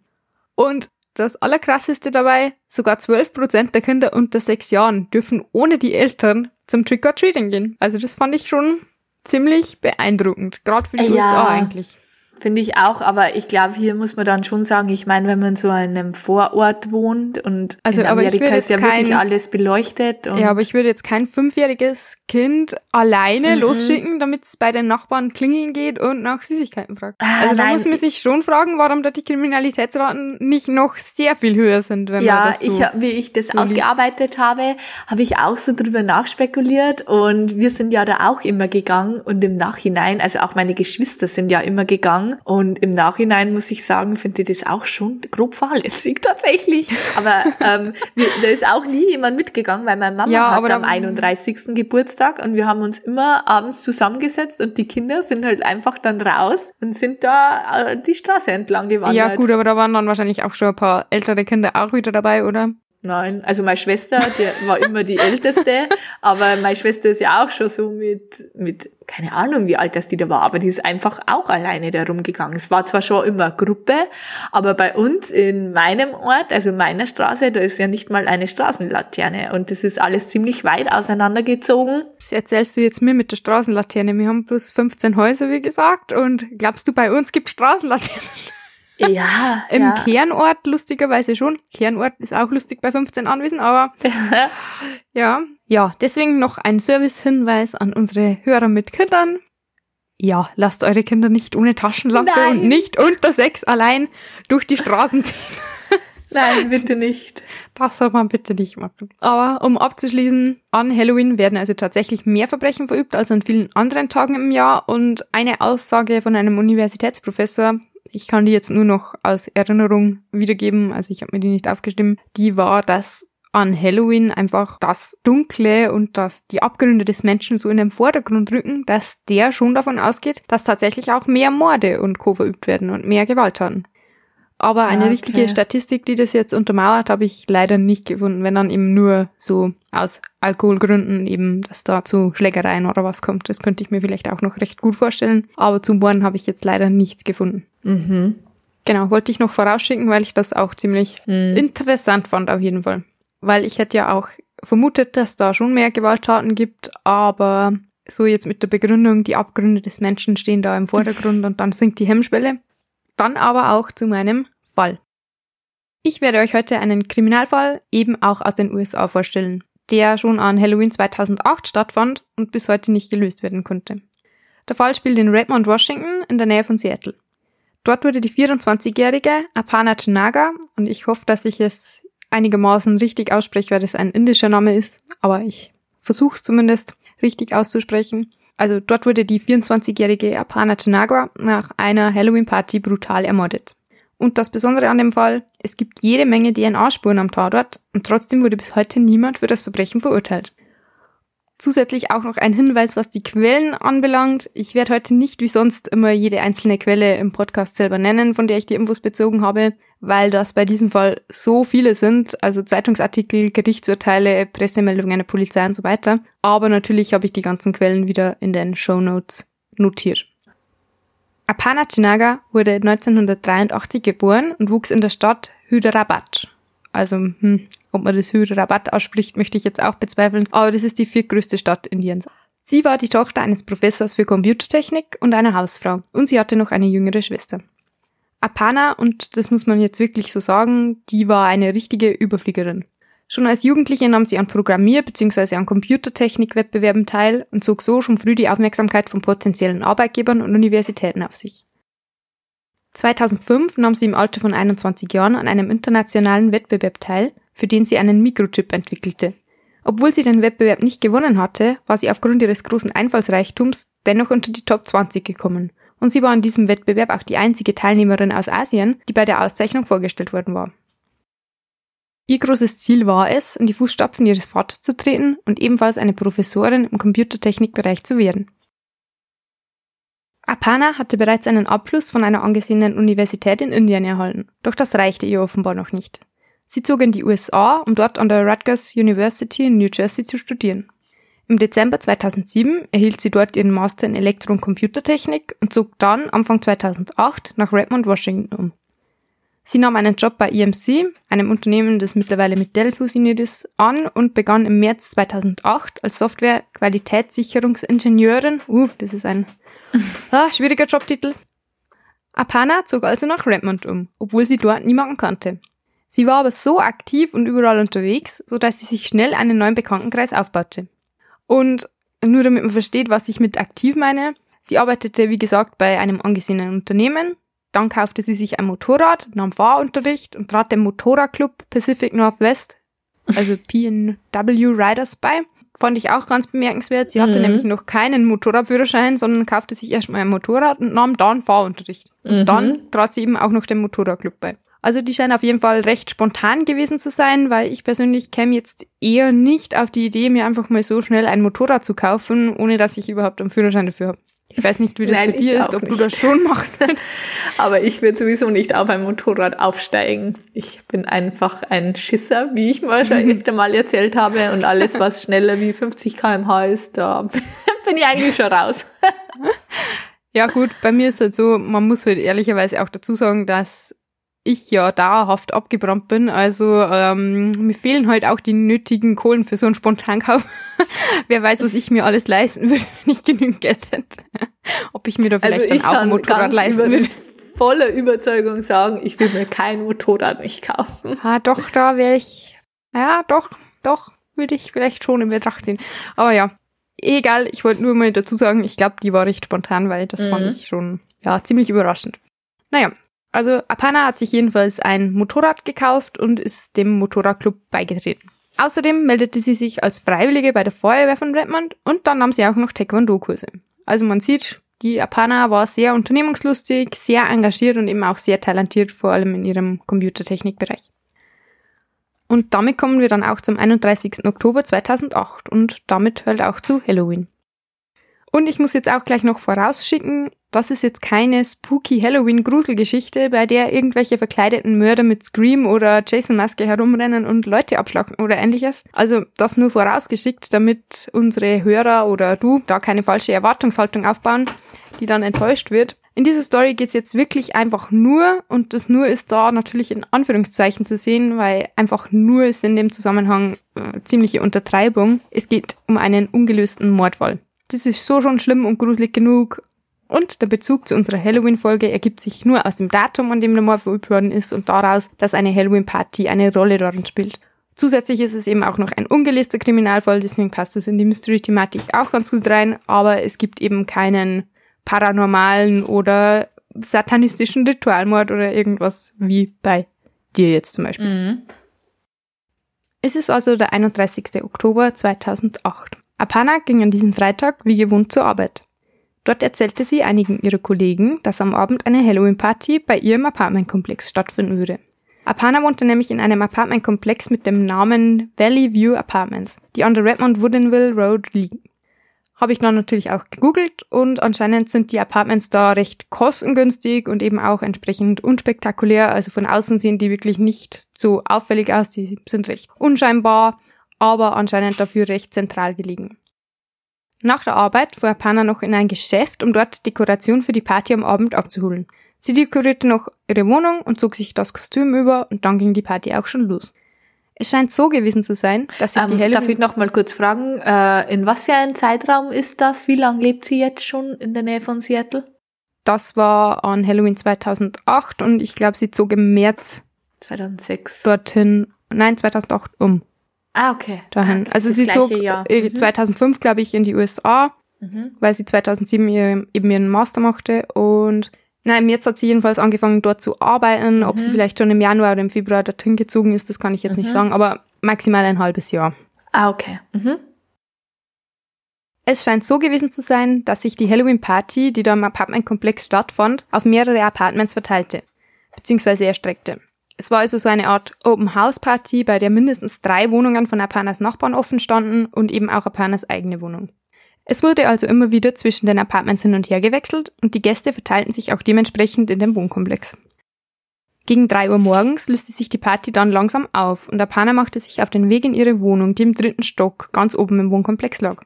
A: Und das Allerkrasseste dabei, sogar 12% der Kinder unter sechs Jahren dürfen ohne die Eltern zum Trick-or-Treating gehen. Also das fand ich schon ziemlich beeindruckend, gerade für die ja. USA eigentlich.
B: Finde ich auch, aber ich glaube, hier muss man dann schon sagen, ich meine, wenn man so in einem Vorort wohnt und
A: also, in Amerika
B: ist ja kein, wirklich alles beleuchtet.
A: ja, aber ich würde jetzt kein fünfjähriges Kind alleine mhm. losschicken, damit es bei den Nachbarn klingeln geht und nach Süßigkeiten fragt. Ah, also da muss man sich schon fragen, warum da die Kriminalitätsraten nicht noch sehr viel höher sind, wenn
B: ja,
A: man das so
B: Ja, wie ich das so ausgearbeitet liest. habe, habe ich auch so drüber nachspekuliert und wir sind ja da auch immer gegangen und im Nachhinein, also auch meine Geschwister sind ja immer gegangen lang. Und im Nachhinein muss ich sagen, finde ich das auch schon grob fahrlässig [laughs] tatsächlich. Aber ähm, da ist auch nie jemand mitgegangen, weil meine Mama ja, hat am 31. Geburtstag und wir haben uns immer abends zusammengesetzt und die Kinder sind halt einfach dann raus und sind da äh, die Straße entlang gewandert.
A: Ja gut, aber da waren dann wahrscheinlich auch schon ein paar ältere Kinder auch wieder dabei, oder?
B: Nein, also meine Schwester, die war immer die älteste, aber meine Schwester ist ja auch schon so mit, mit, keine Ahnung, wie alt das die da war, aber die ist einfach auch alleine da rumgegangen. Es war zwar schon immer Gruppe, aber bei uns in meinem Ort, also in meiner Straße, da ist ja nicht mal eine Straßenlaterne und das ist alles ziemlich weit auseinandergezogen.
A: Das erzählst du jetzt mir mit der Straßenlaterne. Wir haben plus 15 Häuser, wie gesagt, und glaubst du, bei uns gibt Straßenlaternen?
B: Ja.
A: Im
B: ja.
A: Kernort lustigerweise schon. Kernort ist auch lustig bei 15 Anwesen, aber [laughs] ja. Ja, deswegen noch ein Servicehinweis an unsere Hörer mit Kindern. Ja, lasst eure Kinder nicht ohne Taschenlampe Nein. und nicht unter sechs allein durch die Straßen ziehen. [laughs]
B: Nein, bitte nicht.
A: Das soll man bitte nicht machen. Aber um abzuschließen, an Halloween werden also tatsächlich mehr Verbrechen verübt als an vielen anderen Tagen im Jahr und eine Aussage von einem Universitätsprofessor ich kann die jetzt nur noch aus Erinnerung wiedergeben, also ich habe mir die nicht aufgestimmt, die war, dass an Halloween einfach das Dunkle und das die Abgründe des Menschen so in den Vordergrund rücken, dass der schon davon ausgeht, dass tatsächlich auch mehr Morde und Co. verübt werden und mehr Gewalttaten. Aber eine okay. richtige Statistik, die das jetzt untermauert, habe ich leider nicht gefunden, wenn dann eben nur so aus Alkoholgründen eben, dass da zu Schlägereien oder was kommt. Das könnte ich mir vielleicht auch noch recht gut vorstellen. Aber zum Morden habe ich jetzt leider nichts gefunden.
B: Mhm.
A: Genau, wollte ich noch vorausschicken, weil ich das auch ziemlich mhm. interessant fand auf jeden Fall. Weil ich hätte ja auch vermutet, dass da schon mehr Gewalttaten gibt, aber so jetzt mit der Begründung, die Abgründe des Menschen stehen da im Vordergrund und dann sinkt die Hemmschwelle, dann aber auch zu meinem Fall. Ich werde euch heute einen Kriminalfall eben auch aus den USA vorstellen, der schon an Halloween 2008 stattfand und bis heute nicht gelöst werden konnte. Der Fall spielt in Redmond, Washington, in der Nähe von Seattle. Dort wurde die 24-jährige Apana Chanaga, und ich hoffe, dass ich es einigermaßen richtig ausspreche, weil das ein indischer Name ist, aber ich versuche es zumindest richtig auszusprechen, also dort wurde die 24-jährige Apana Chanaga nach einer Halloween-Party brutal ermordet. Und das Besondere an dem Fall, es gibt jede Menge DNA-Spuren am Tatort und trotzdem wurde bis heute niemand für das Verbrechen verurteilt. Zusätzlich auch noch ein Hinweis, was die Quellen anbelangt. Ich werde heute nicht wie sonst immer jede einzelne Quelle im Podcast selber nennen, von der ich die Infos bezogen habe, weil das bei diesem Fall so viele sind, also Zeitungsartikel, Gerichtsurteile, Pressemeldungen der Polizei und so weiter. Aber natürlich habe ich die ganzen Quellen wieder in den Show Notes notiert. Apana Chinaga wurde 1983 geboren und wuchs in der Stadt Hyderabad. Also, hm, ob man das Hyderabad ausspricht, möchte ich jetzt auch bezweifeln, aber das ist die viertgrößte Stadt Indiens. Sie war die Tochter eines Professors für Computertechnik und einer Hausfrau und sie hatte noch eine jüngere Schwester. Apana, und das muss man jetzt wirklich so sagen, die war eine richtige Überfliegerin. Schon als Jugendliche nahm sie an Programmier- bzw. an Computertechnik-Wettbewerben teil und zog so schon früh die Aufmerksamkeit von potenziellen Arbeitgebern und Universitäten auf sich. 2005 nahm sie im Alter von 21 Jahren an einem internationalen Wettbewerb teil, für den sie einen Mikrochip entwickelte. Obwohl sie den Wettbewerb nicht gewonnen hatte, war sie aufgrund ihres großen Einfallsreichtums dennoch unter die Top 20 gekommen und sie war in diesem Wettbewerb auch die einzige Teilnehmerin aus Asien, die bei der Auszeichnung vorgestellt worden war. Ihr großes Ziel war es, in die Fußstapfen ihres Vaters zu treten und ebenfalls eine Professorin im Computertechnikbereich zu werden. Apana hatte bereits einen Abschluss von einer angesehenen Universität in Indien erhalten, doch das reichte ihr offenbar noch nicht. Sie zog in die USA, um dort an der Rutgers University in New Jersey zu studieren. Im Dezember 2007 erhielt sie dort ihren Master in Elektro- und Computertechnik und zog dann Anfang 2008 nach Redmond, Washington um. Sie nahm einen Job bei EMC, einem Unternehmen, das mittlerweile mit Dell fusioniert ist, an und begann im März 2008 als Software-Qualitätssicherungsingenieurin. Uh, das ist ein ah, schwieriger Jobtitel. Apana zog also nach Redmond um, obwohl sie dort niemanden kannte. Sie war aber so aktiv und überall unterwegs, so dass sie sich schnell einen neuen Bekanntenkreis aufbaute. Und nur damit man versteht, was ich mit aktiv meine, sie arbeitete, wie gesagt, bei einem angesehenen Unternehmen, dann kaufte sie sich ein Motorrad, nahm Fahrunterricht und trat dem Motorradclub Pacific Northwest, also PNW Riders bei. Fand ich auch ganz bemerkenswert. Sie hatte mhm. nämlich noch keinen Motorradführerschein, sondern kaufte sich erstmal ein Motorrad und nahm dann Fahrunterricht. Und mhm. dann trat sie eben auch noch dem Motorradclub bei. Also die scheinen auf jeden Fall recht spontan gewesen zu sein, weil ich persönlich käme jetzt eher nicht auf die Idee, mir einfach mal so schnell ein Motorrad zu kaufen, ohne dass ich überhaupt einen Führerschein dafür habe. Ich weiß nicht, wie das Nein, bei dir ist, ob nicht. du das schon [laughs] machst.
B: Aber ich würde sowieso nicht auf ein Motorrad aufsteigen. Ich bin einfach ein Schisser, wie ich mal schon öfter mal erzählt habe. Und alles, was schneller wie 50 kmh ist, da [laughs] bin ich eigentlich schon raus.
A: Ja gut, bei mir ist halt so, man muss halt ehrlicherweise auch dazu sagen, dass ich ja dauerhaft abgebrannt bin. Also ähm, mir fehlen halt auch die nötigen Kohlen für so einen Spontankauf. [laughs] Wer weiß, was ich mir alles leisten würde, [laughs] wenn ich genügend Geld hätte. Ob ich mir da vielleicht also dann auch ein Motorrad leisten würde.
B: Voller Überzeugung sagen, ich will mir kein Motorrad nicht kaufen.
A: Ah, doch, da wäre ich. Ja, doch, doch, würde ich vielleicht schon in Betracht ziehen. Aber ja, egal, ich wollte nur mal dazu sagen, ich glaube, die war recht spontan, weil das mhm. fand ich schon, ja, ziemlich überraschend. Naja, also Apana hat sich jedenfalls ein Motorrad gekauft und ist dem Motorradclub beigetreten. Außerdem meldete sie sich als Freiwillige bei der Feuerwehr von Redmond und dann nahm sie auch noch Taekwondo-Kurse. Also man sieht, die Apana war sehr unternehmungslustig, sehr engagiert und eben auch sehr talentiert, vor allem in ihrem Computertechnikbereich. Und damit kommen wir dann auch zum 31. Oktober 2008 und damit halt auch zu Halloween. Und ich muss jetzt auch gleich noch vorausschicken, das ist jetzt keine spooky Halloween-Gruselgeschichte, bei der irgendwelche verkleideten Mörder mit Scream oder Jason-Maske herumrennen und Leute abschlachten oder ähnliches. Also das nur vorausgeschickt, damit unsere Hörer oder du da keine falsche Erwartungshaltung aufbauen, die dann enttäuscht wird. In dieser Story geht's jetzt wirklich einfach nur, und das nur ist da natürlich in Anführungszeichen zu sehen, weil einfach nur ist in dem Zusammenhang äh, ziemliche Untertreibung. Es geht um einen ungelösten Mordfall. Das ist so schon schlimm und gruselig genug und der Bezug zu unserer Halloween-Folge ergibt sich nur aus dem Datum, an dem der Mord verübt worden ist und daraus, dass eine Halloween-Party eine Rolle darin spielt. Zusätzlich ist es eben auch noch ein ungelöster Kriminalfall, deswegen passt es in die Mystery-Thematik auch ganz gut rein, aber es gibt eben keinen paranormalen oder satanistischen Ritualmord oder irgendwas wie bei dir jetzt zum Beispiel. Mhm. Es ist also der 31. Oktober 2008. Apana ging an diesem Freitag wie gewohnt zur Arbeit. Dort erzählte sie einigen ihrer Kollegen, dass am Abend eine Halloween-Party bei ihrem Apartmentkomplex stattfinden würde. Apana wohnte nämlich in einem Apartmentkomplex mit dem Namen Valley View Apartments, die an der Redmond Woodinville Road liegen. Habe ich dann natürlich auch gegoogelt und anscheinend sind die Apartments da recht kostengünstig und eben auch entsprechend unspektakulär. Also von außen sehen die wirklich nicht so auffällig aus, die sind recht unscheinbar, aber anscheinend dafür recht zentral gelegen. Nach der Arbeit fuhr Panna noch in ein Geschäft, um dort Dekoration für die Party am Abend abzuholen. Sie dekorierte noch ihre Wohnung und zog sich das Kostüm über und dann ging die Party auch schon los. Es scheint so gewesen zu sein, dass sich
B: ähm,
A: die Halloween...
B: Darf ich noch mal kurz fragen, äh, in was für ein Zeitraum ist das? Wie lange lebt sie jetzt schon in der Nähe von Seattle?
A: Das war an Halloween 2008 und ich glaube, sie zog im März
B: 2006
A: dorthin, nein, 2008 um.
B: Ah, okay.
A: Dahin. Also sie zog Jahr. Äh, mhm. 2005, glaube ich, in die USA, mhm. weil sie 2007 ihre, eben ihren Master machte und Nein, jetzt hat sie jedenfalls angefangen, dort zu arbeiten. Ob sie mhm. vielleicht schon im Januar oder im Februar dorthin gezogen ist, das kann ich jetzt nicht mhm. sagen, aber maximal ein halbes Jahr.
B: Ah, okay. Mhm.
A: Es scheint so gewesen zu sein, dass sich die Halloween-Party, die da im Apartmentkomplex stattfand, auf mehrere Apartments verteilte, beziehungsweise erstreckte. Es war also so eine Art Open House Party, bei der mindestens drei Wohnungen von Aparnas Nachbarn offen standen und eben auch Aparnas eigene Wohnung. Es wurde also immer wieder zwischen den Apartments hin und her gewechselt und die Gäste verteilten sich auch dementsprechend in dem Wohnkomplex. Gegen drei Uhr morgens löste sich die Party dann langsam auf und Apana machte sich auf den Weg in ihre Wohnung, die im dritten Stock ganz oben im Wohnkomplex lag.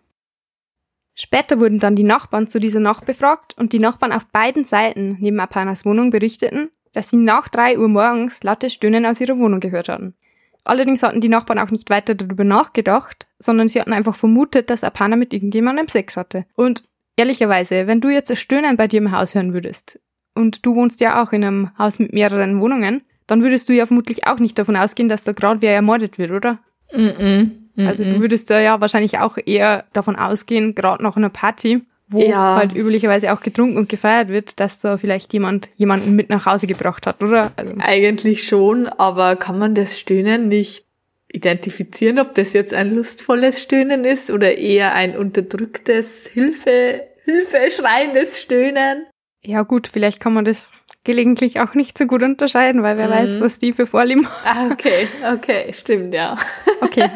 A: Später wurden dann die Nachbarn zu dieser Nacht befragt und die Nachbarn auf beiden Seiten neben Apanas Wohnung berichteten, dass sie nach drei Uhr morgens lautes Stöhnen aus ihrer Wohnung gehört hatten. Allerdings hatten die Nachbarn auch nicht weiter darüber nachgedacht, sondern sie hatten einfach vermutet, dass Apana mit irgendjemandem Sex hatte. Und ehrlicherweise, wenn du jetzt das Stöhnen bei dir im Haus hören würdest, und du wohnst ja auch in einem Haus mit mehreren Wohnungen, dann würdest du ja vermutlich auch nicht davon ausgehen, dass da gerade wer ermordet wird, oder?
B: Mm -mm.
A: Also du würdest da ja wahrscheinlich auch eher davon ausgehen, gerade nach einer Party, wo
B: Ja.
A: halt üblicherweise auch getrunken und gefeiert wird, dass da vielleicht jemand jemanden mit nach Hause gebracht hat, oder? Also,
B: Eigentlich schon, aber kann man das Stöhnen nicht identifizieren, ob das jetzt ein lustvolles Stöhnen ist oder eher ein unterdrücktes Hilfe, Hilfeschreiendes Stöhnen?
A: ja gut, vielleicht kann man das gelegentlich auch nicht so gut unterscheiden, weil wer
B: Mhm.
A: weiß, was die für Vorlieben [laughs]
B: Ah, okay, okay, stimmt, ja.
A: Okay,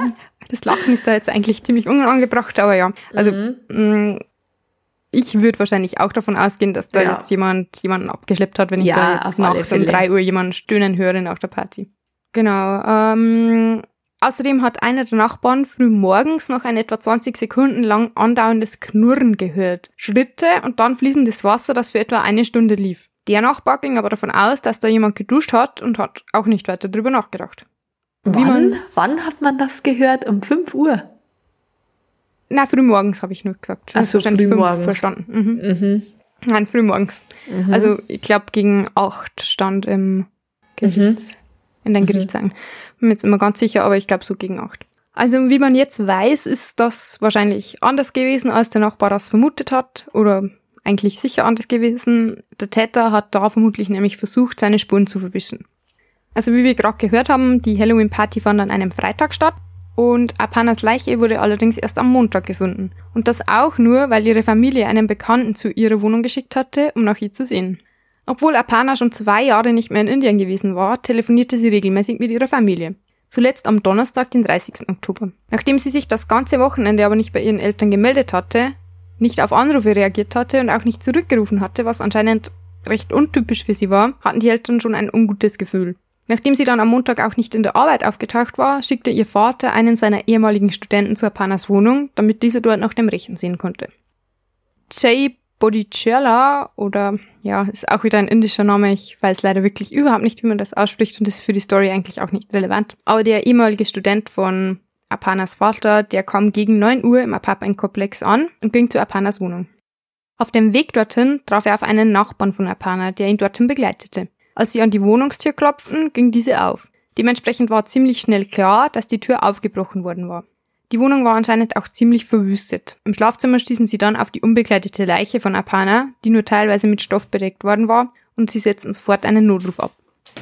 A: das Lachen ist da jetzt eigentlich ziemlich unangebracht, aber ja. Also
B: Mhm.
A: Ich würde wahrscheinlich auch davon ausgehen, dass da
B: Ja.
A: jetzt jemand jemanden abgeschleppt hat, wenn ich
B: Ja,
A: da jetzt nachts um drei Uhr jemanden stöhnen höre nach der Party. Genau. Ähm, außerdem hat einer der Nachbarn früh morgens noch ein etwa 20 Sekunden lang andauerndes Knurren gehört. Schritte und dann fließendes Wasser, das für etwa eine Stunde lief. Der Nachbar ging aber davon aus, dass da jemand geduscht hat und hat auch nicht weiter drüber nachgedacht. Wie
B: Wann,
A: man-
B: wann hat man das gehört? Um 5 Uhr?
A: Na, frühmorgens habe ich nur gesagt.
B: Ach so,
A: wahrscheinlich fünf
B: frühmorgens.
A: verstanden. Mhm.
B: Mhm.
A: Nein, frühmorgens. Also ich glaube gegen acht stand im Gerichts, in den
B: Mhm.
A: Gerichtssagen. Bin mir jetzt immer ganz sicher, aber ich glaube so gegen acht. Also wie man jetzt weiß, ist das wahrscheinlich anders gewesen, als der Nachbar das vermutet hat oder eigentlich sicher anders gewesen. Der Täter hat da vermutlich nämlich versucht, seine Spuren zu verwischen. Also wie wir gerade gehört haben, die Halloween-Party fand an einem Freitag statt und Apanas Leiche wurde allerdings erst am Montag gefunden. Und das auch nur, weil ihre Familie einen Bekannten zu ihrer Wohnung geschickt hatte, um nach ihr zu sehen. Obwohl Apana schon zwei Jahre nicht mehr in Indien gewesen war, telefonierte sie regelmäßig mit ihrer Familie. Zuletzt am Donnerstag, den 30. Oktober. Nachdem sie sich das ganze Wochenende aber nicht bei ihren Eltern gemeldet hatte, nicht auf Anrufe reagiert hatte und auch nicht zurückgerufen hatte, was anscheinend recht untypisch für sie war, hatten die Eltern schon ein ungutes Gefühl. Nachdem sie dann am Montag auch nicht in der Arbeit aufgetaucht war, schickte ihr Vater einen seiner ehemaligen Studenten zu Apanas Wohnung, damit dieser dort nach dem Rechten sehen konnte. Jay Bodhicella oder ja, ist auch wieder ein indischer Name. Ich weiß leider wirklich überhaupt nicht, wie man das ausspricht und ist für die Story eigentlich auch nicht relevant. Aber der ehemalige Student von Apanas Vater, der kam gegen 9 Uhr im Apartmentkomplex an und ging zu Apanas Wohnung. Auf dem Weg dorthin traf er auf einen Nachbarn von Apana, der ihn dorthin begleitete. Als sie an die Wohnungstür klopften, ging diese auf. Dementsprechend war ziemlich schnell klar, dass die Tür aufgebrochen worden war. Die Wohnung war anscheinend auch ziemlich verwüstet. Im Schlafzimmer stießen sie dann auf die unbekleidete Leiche von Apana, die nur teilweise mit Stoff bedeckt worden war, und sie setzten sofort einen Notruf ab.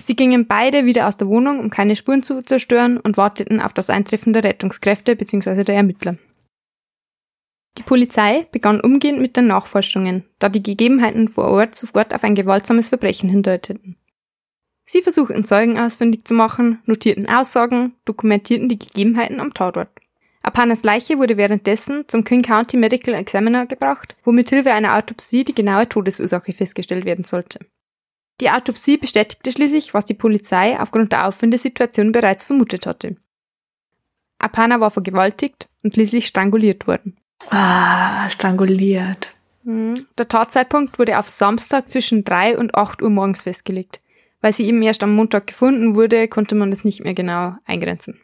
A: Sie gingen beide wieder aus der Wohnung, um keine Spuren zu zerstören, und warteten auf das Eintreffen der Rettungskräfte bzw. der Ermittler. Die Polizei begann umgehend mit den Nachforschungen, da die Gegebenheiten vor Ort sofort auf ein gewaltsames Verbrechen hindeuteten. Sie versuchten Zeugen ausfindig zu machen, notierten Aussagen, dokumentierten die Gegebenheiten am Tatort. Apanas Leiche wurde währenddessen zum King County Medical Examiner gebracht, wo mit Hilfe einer Autopsie die genaue Todesursache festgestellt werden sollte. Die Autopsie bestätigte schließlich, was die Polizei aufgrund der Auffindesituation bereits vermutet hatte. Apana war vergewaltigt und schließlich stranguliert worden.
B: Ah, stranguliert.
A: Mhm. Der Tatzeitpunkt wurde auf Samstag zwischen 3 und 8 Uhr morgens festgelegt. Weil sie eben erst am Montag gefunden wurde, konnte man das nicht mehr genau eingrenzen.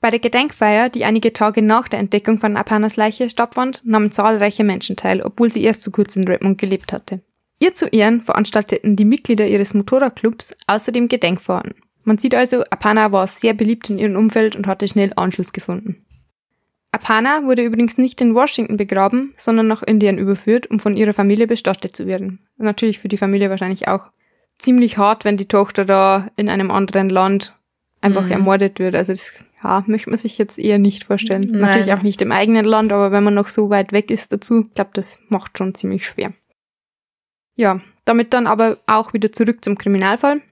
A: Bei der Gedenkfeier, die einige Tage nach der Entdeckung von Apanas Leiche stattfand, nahmen zahlreiche Menschen teil, obwohl sie erst zu kurz in Redmond gelebt hatte. Ihr zu Ehren veranstalteten die Mitglieder ihres Motorradclubs außerdem Gedenkfahrten. Man sieht also, Apana war sehr beliebt in ihrem Umfeld und hatte schnell Anschluss gefunden. Apana wurde übrigens nicht in Washington begraben, sondern nach Indien überführt, um von ihrer Familie bestattet zu werden. Natürlich für die Familie wahrscheinlich auch ziemlich hart, wenn die Tochter da in einem anderen Land einfach
B: Mhm.
A: ermordet wird. Also das ja, möchte man sich jetzt eher nicht vorstellen.
B: Nein.
A: Natürlich auch nicht im eigenen Land, aber wenn man noch so weit weg ist dazu, ich glaube, das macht schon ziemlich schwer. Ja, damit dann aber auch wieder zurück zum Kriminalfall.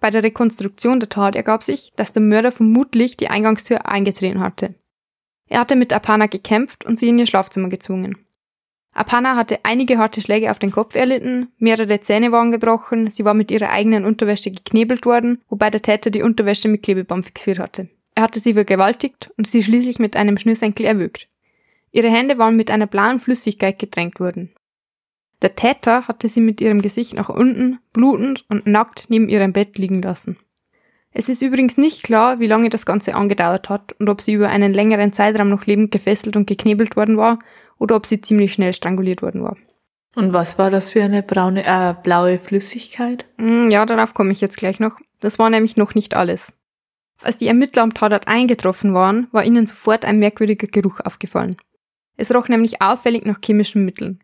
A: Bei der Rekonstruktion der Tat ergab sich, dass der Mörder vermutlich die Eingangstür eingetreten hatte. Er hatte mit Apana gekämpft und sie in ihr Schlafzimmer gezwungen. Apana hatte einige harte Schläge auf den Kopf erlitten, mehrere Zähne waren gebrochen, sie war mit ihrer eigenen Unterwäsche geknebelt worden, wobei der Täter die Unterwäsche mit Klebeband fixiert hatte. Er hatte sie vergewaltigt und sie schließlich mit einem Schnürsenkel erwürgt. Ihre Hände waren mit einer blauen Flüssigkeit getränkt worden. Der Täter hatte sie mit ihrem Gesicht nach unten, blutend und nackt neben ihrem Bett liegen lassen. Es ist übrigens nicht klar, wie lange das Ganze angedauert hat und ob sie über einen längeren Zeitraum noch lebend gefesselt und geknebelt worden war oder ob sie ziemlich schnell stranguliert worden war.
B: Und was war das für eine braune, äh, blaue Flüssigkeit?
A: Mm, ja, darauf komme ich jetzt gleich noch. Das war nämlich noch nicht alles. Als die Ermittler am Tatort eingetroffen waren, war ihnen sofort ein merkwürdiger Geruch aufgefallen. Es roch nämlich auffällig nach chemischen Mitteln.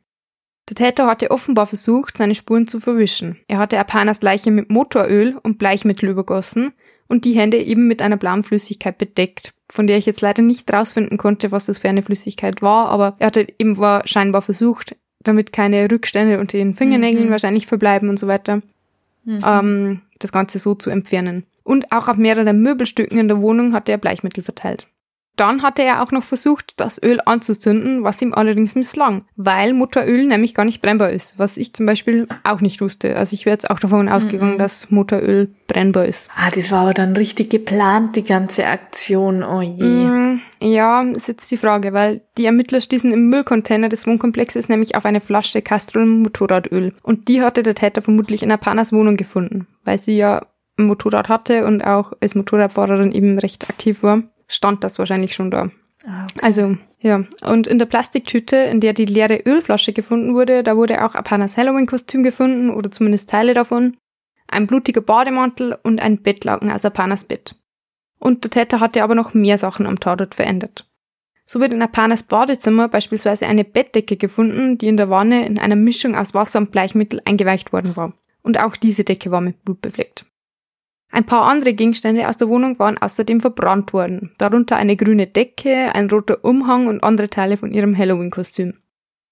A: Der Täter hatte offenbar versucht, seine Spuren zu verwischen. Er hatte Apanas Leiche mit Motoröl und Bleichmittel übergossen und die Hände eben mit einer blauen Flüssigkeit bedeckt, von der ich jetzt leider nicht rausfinden konnte, was das für eine Flüssigkeit war, aber er hatte eben war scheinbar versucht, damit keine Rückstände unter den Fingernägeln mhm. wahrscheinlich verbleiben und so weiter, mhm. ähm, das Ganze so zu entfernen. Und auch auf mehreren Möbelstücken in der Wohnung hatte er Bleichmittel verteilt. Dann hatte er auch noch versucht, das Öl anzuzünden, was ihm allerdings misslang, weil Motoröl nämlich gar nicht brennbar ist, was ich zum Beispiel auch nicht wusste. Also ich wäre jetzt auch davon ausgegangen, mhm. dass Motoröl brennbar ist.
B: Ah, das war aber dann richtig geplant, die ganze Aktion, oh je. Mm,
A: ja, ist jetzt die Frage, weil die Ermittler stießen im Müllcontainer des Wohnkomplexes nämlich auf eine Flasche Castrol Motorradöl und die hatte der Täter vermutlich in Apanas Wohnung gefunden, weil sie ja ein Motorrad hatte und auch als Motorradfahrerin eben recht aktiv war stand das wahrscheinlich schon da. Ah, okay. Also, ja. Und in der Plastiktüte, in der die leere Ölflasche gefunden wurde, da wurde auch Apanas Halloween-Kostüm gefunden, oder zumindest Teile davon, ein blutiger Bademantel und ein Bettlaken aus Apanas Bett. Und der Täter hatte aber noch mehr Sachen am Tatort verändert. So wird in Apanas Badezimmer beispielsweise eine Bettdecke gefunden, die in der Wanne in einer Mischung aus Wasser und Bleichmittel eingeweicht worden war. Und auch diese Decke war mit Blut befleckt. Ein paar andere Gegenstände aus der Wohnung waren außerdem verbrannt worden, darunter eine grüne Decke, ein roter Umhang und andere Teile von ihrem Halloween-Kostüm.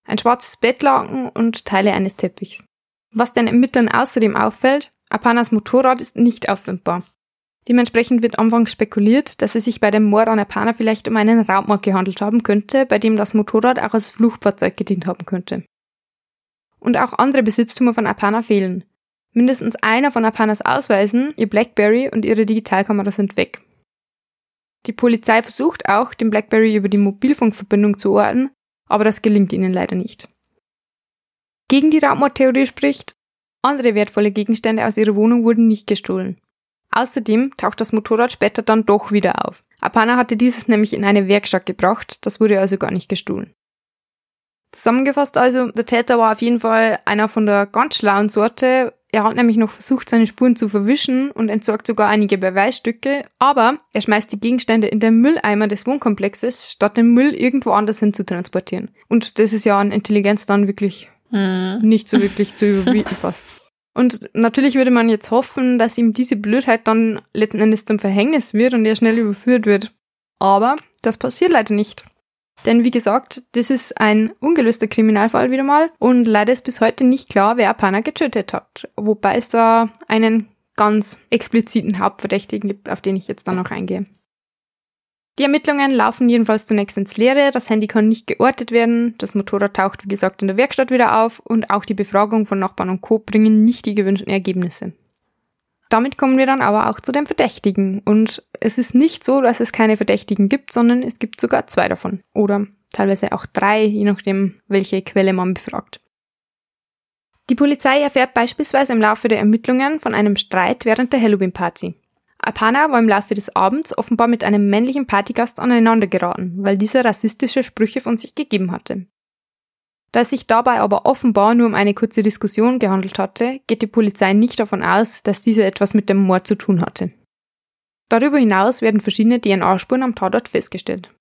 A: Ein schwarzes Bettlaken und Teile eines Teppichs. Was den Ermittlern außerdem auffällt, Apanas Motorrad ist nicht auffindbar. Dementsprechend wird anfangs spekuliert, dass es sich bei dem Mord an Apana vielleicht um einen Raubmord gehandelt haben könnte, bei dem das Motorrad auch als Fluchtfahrzeug gedient haben könnte. Und auch andere Besitztümer von Apana fehlen. Mindestens einer von Apanas Ausweisen, ihr Blackberry und ihre Digitalkamera sind weg. Die Polizei versucht auch, den Blackberry über die Mobilfunkverbindung zu orten, aber das gelingt ihnen leider nicht. Gegen die Raubmordtheorie spricht, andere wertvolle Gegenstände aus ihrer Wohnung wurden nicht gestohlen. Außerdem taucht das Motorrad später dann doch wieder auf. Apana hatte dieses nämlich in eine Werkstatt gebracht, das wurde also gar nicht gestohlen. Zusammengefasst also, der Täter war auf jeden Fall einer von der ganz schlauen Sorte, er hat nämlich noch versucht, seine Spuren zu verwischen und entsorgt sogar einige Beweisstücke, aber er schmeißt die Gegenstände in den Mülleimer des Wohnkomplexes, statt den Müll irgendwo anders hin zu transportieren. Und das ist ja an Intelligenz dann wirklich hm. nicht so wirklich zu überbieten [laughs] fast. Und natürlich würde man jetzt hoffen, dass ihm diese Blödheit dann letzten Endes zum Verhängnis wird und er schnell überführt wird. Aber das passiert leider nicht. Denn wie gesagt, das ist ein ungelöster Kriminalfall wieder mal und leider ist bis heute nicht klar, wer Apana getötet hat. Wobei es da einen ganz expliziten Hauptverdächtigen gibt, auf den ich jetzt dann noch eingehe. Die Ermittlungen laufen jedenfalls zunächst ins Leere, das Handy kann nicht geortet werden, das Motorrad taucht wie gesagt in der Werkstatt wieder auf und auch die Befragung von Nachbarn und Co. bringen nicht die gewünschten Ergebnisse. Damit kommen wir dann aber auch zu den Verdächtigen. Und es ist nicht so, dass es keine Verdächtigen gibt, sondern es gibt sogar zwei davon. Oder teilweise auch drei, je nachdem, welche Quelle man befragt. Die Polizei erfährt beispielsweise im Laufe der Ermittlungen von einem Streit während der Halloween-Party. Apana war im Laufe des Abends offenbar mit einem männlichen Partygast aneinander geraten, weil dieser rassistische Sprüche von sich gegeben hatte. Da es sich dabei aber offenbar nur um eine kurze Diskussion gehandelt hatte, geht die Polizei nicht davon aus, dass diese etwas mit dem Mord zu tun hatte. Darüber hinaus werden verschiedene DNA-Spuren am Tatort festgestellt.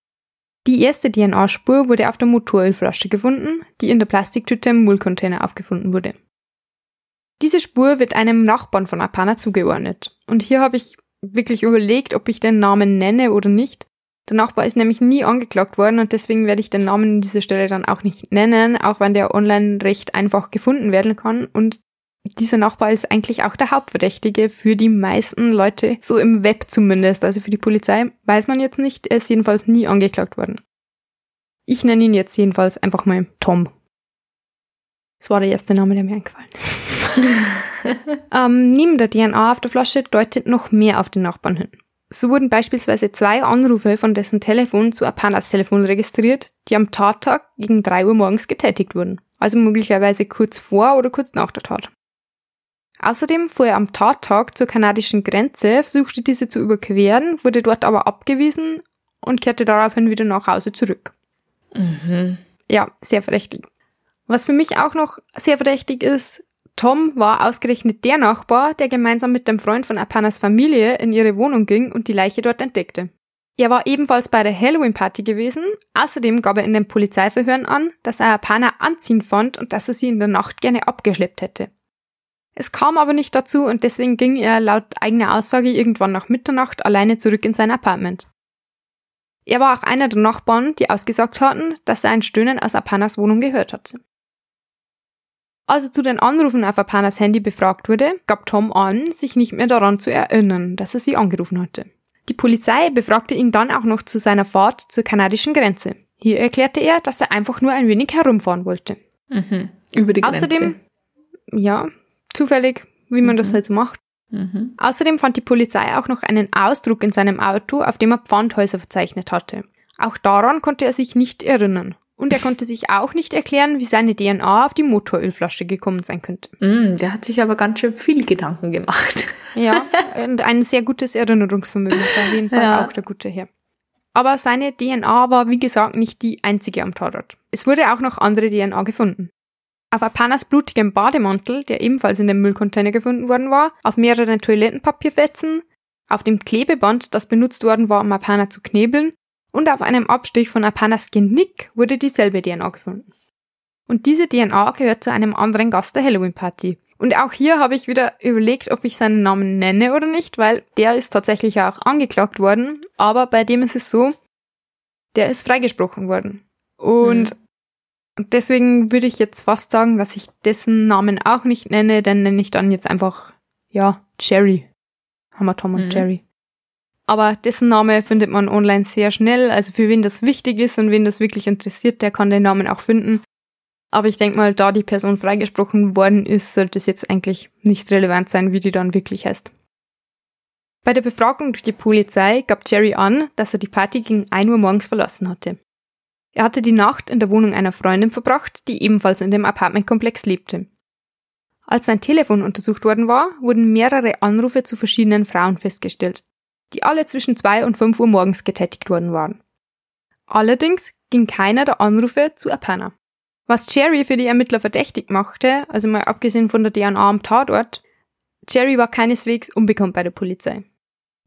A: Die erste DNA-Spur wurde auf der Motorölflasche gefunden, die in der Plastiktüte im Müllcontainer aufgefunden wurde. Diese Spur wird einem Nachbarn von Apana zugeordnet. Und hier habe ich wirklich überlegt, ob ich den Namen nenne oder nicht, der Nachbar ist nämlich nie angeklagt worden und deswegen werde ich den Namen an dieser Stelle dann auch nicht nennen, auch wenn der online recht einfach gefunden werden kann. Und dieser Nachbar ist eigentlich auch der Hauptverdächtige für die meisten Leute, so im Web zumindest. Also für die Polizei weiß man jetzt nicht, er ist jedenfalls nie angeklagt worden. Ich nenne ihn jetzt jedenfalls einfach mal Tom. Das war der erste Name, der mir eingefallen ist. [laughs] ähm, neben der DNA auf der Flasche deutet noch mehr auf den Nachbarn hin. So wurden beispielsweise zwei Anrufe von dessen Telefon zu Apanas Telefon registriert, die am Tattag gegen drei Uhr morgens getätigt wurden. also möglicherweise kurz vor oder kurz nach der Tat. Außerdem fuhr er am Tattag zur kanadischen Grenze, versuchte diese zu überqueren, wurde dort aber abgewiesen und kehrte daraufhin wieder nach Hause zurück. Mhm. Ja, sehr verdächtig. Was für mich auch noch sehr verdächtig ist, Tom war ausgerechnet der Nachbar, der gemeinsam mit dem Freund von Apanas Familie in ihre Wohnung ging und die Leiche dort entdeckte. Er war ebenfalls bei der Halloween-Party gewesen. Außerdem gab er in den Polizeiverhören an, dass er Apana anziehen fand und dass er sie in der Nacht gerne abgeschleppt hätte. Es kam aber nicht dazu und deswegen ging er laut eigener Aussage irgendwann nach Mitternacht alleine zurück in sein Apartment. Er war auch einer der Nachbarn, die ausgesagt hatten, dass er ein Stöhnen aus Apanas Wohnung gehört hatte. Als er zu den Anrufen auf Apanas Handy befragt wurde, gab Tom an, sich nicht mehr daran zu erinnern, dass er sie angerufen hatte. Die Polizei befragte ihn dann auch noch zu seiner Fahrt zur kanadischen Grenze. Hier erklärte er, dass er einfach nur ein wenig herumfahren wollte.
B: Mhm. Über die Grenze.
A: Außerdem, ja, zufällig, wie man mhm. das halt so macht. Mhm. Außerdem fand die Polizei auch noch einen Ausdruck in seinem Auto, auf dem er Pfandhäuser verzeichnet hatte. Auch daran konnte er sich nicht erinnern. Und er konnte sich auch nicht erklären, wie seine DNA auf die Motorölflasche gekommen sein könnte.
B: Mm, der hat sich aber ganz schön viel Gedanken gemacht. [laughs]
A: Ja, und ein sehr gutes Erinnerungsvermögen war auf jeden Fall ja. auch der gute Herr. Aber seine DNA war, wie gesagt, nicht die einzige am Tatort. Es wurde auch noch andere DNA gefunden. Auf Apanas blutigem Bademantel, der ebenfalls in dem Müllcontainer gefunden worden war, auf mehreren Toilettenpapierfetzen, auf dem Klebeband, das benutzt worden war, um Apana zu knebeln, und auf einem Abstich von Apanas Genick wurde dieselbe DNA gefunden. Und diese DNA gehört zu einem anderen Gast der Halloween-Party. Und auch hier habe ich wieder überlegt, ob ich seinen Namen nenne oder nicht, weil der ist tatsächlich auch angeklagt worden, aber bei dem ist es so, der ist freigesprochen worden. Und mhm. Deswegen würde ich jetzt fast sagen, dass ich dessen Namen auch nicht nenne, denn nenne ich dann jetzt einfach, ja, Jerry. Wir Tom und mhm. Jerry. Aber dessen Name findet man online sehr schnell. Also für wen das wichtig ist und wen das wirklich interessiert, der kann den Namen auch finden. Aber ich denke mal, da die Person freigesprochen worden ist, sollte es jetzt eigentlich nicht relevant sein, wie die dann wirklich heißt. Bei der Befragung durch die Polizei gab Jerry an, dass er die Party gegen 1 Uhr morgens verlassen hatte. Er hatte die Nacht in der Wohnung einer Freundin verbracht, die ebenfalls in dem Apartmentkomplex lebte. Als sein Telefon untersucht worden war, wurden mehrere Anrufe zu verschiedenen Frauen festgestellt, die alle zwischen 2 und 5 Uhr morgens getätigt worden waren. Allerdings ging keiner der Anrufe zu Apana. Was Jerry für die Ermittler verdächtig machte, also mal abgesehen von der DNA am Tatort, Jerry war keineswegs unbekannt bei der Polizei.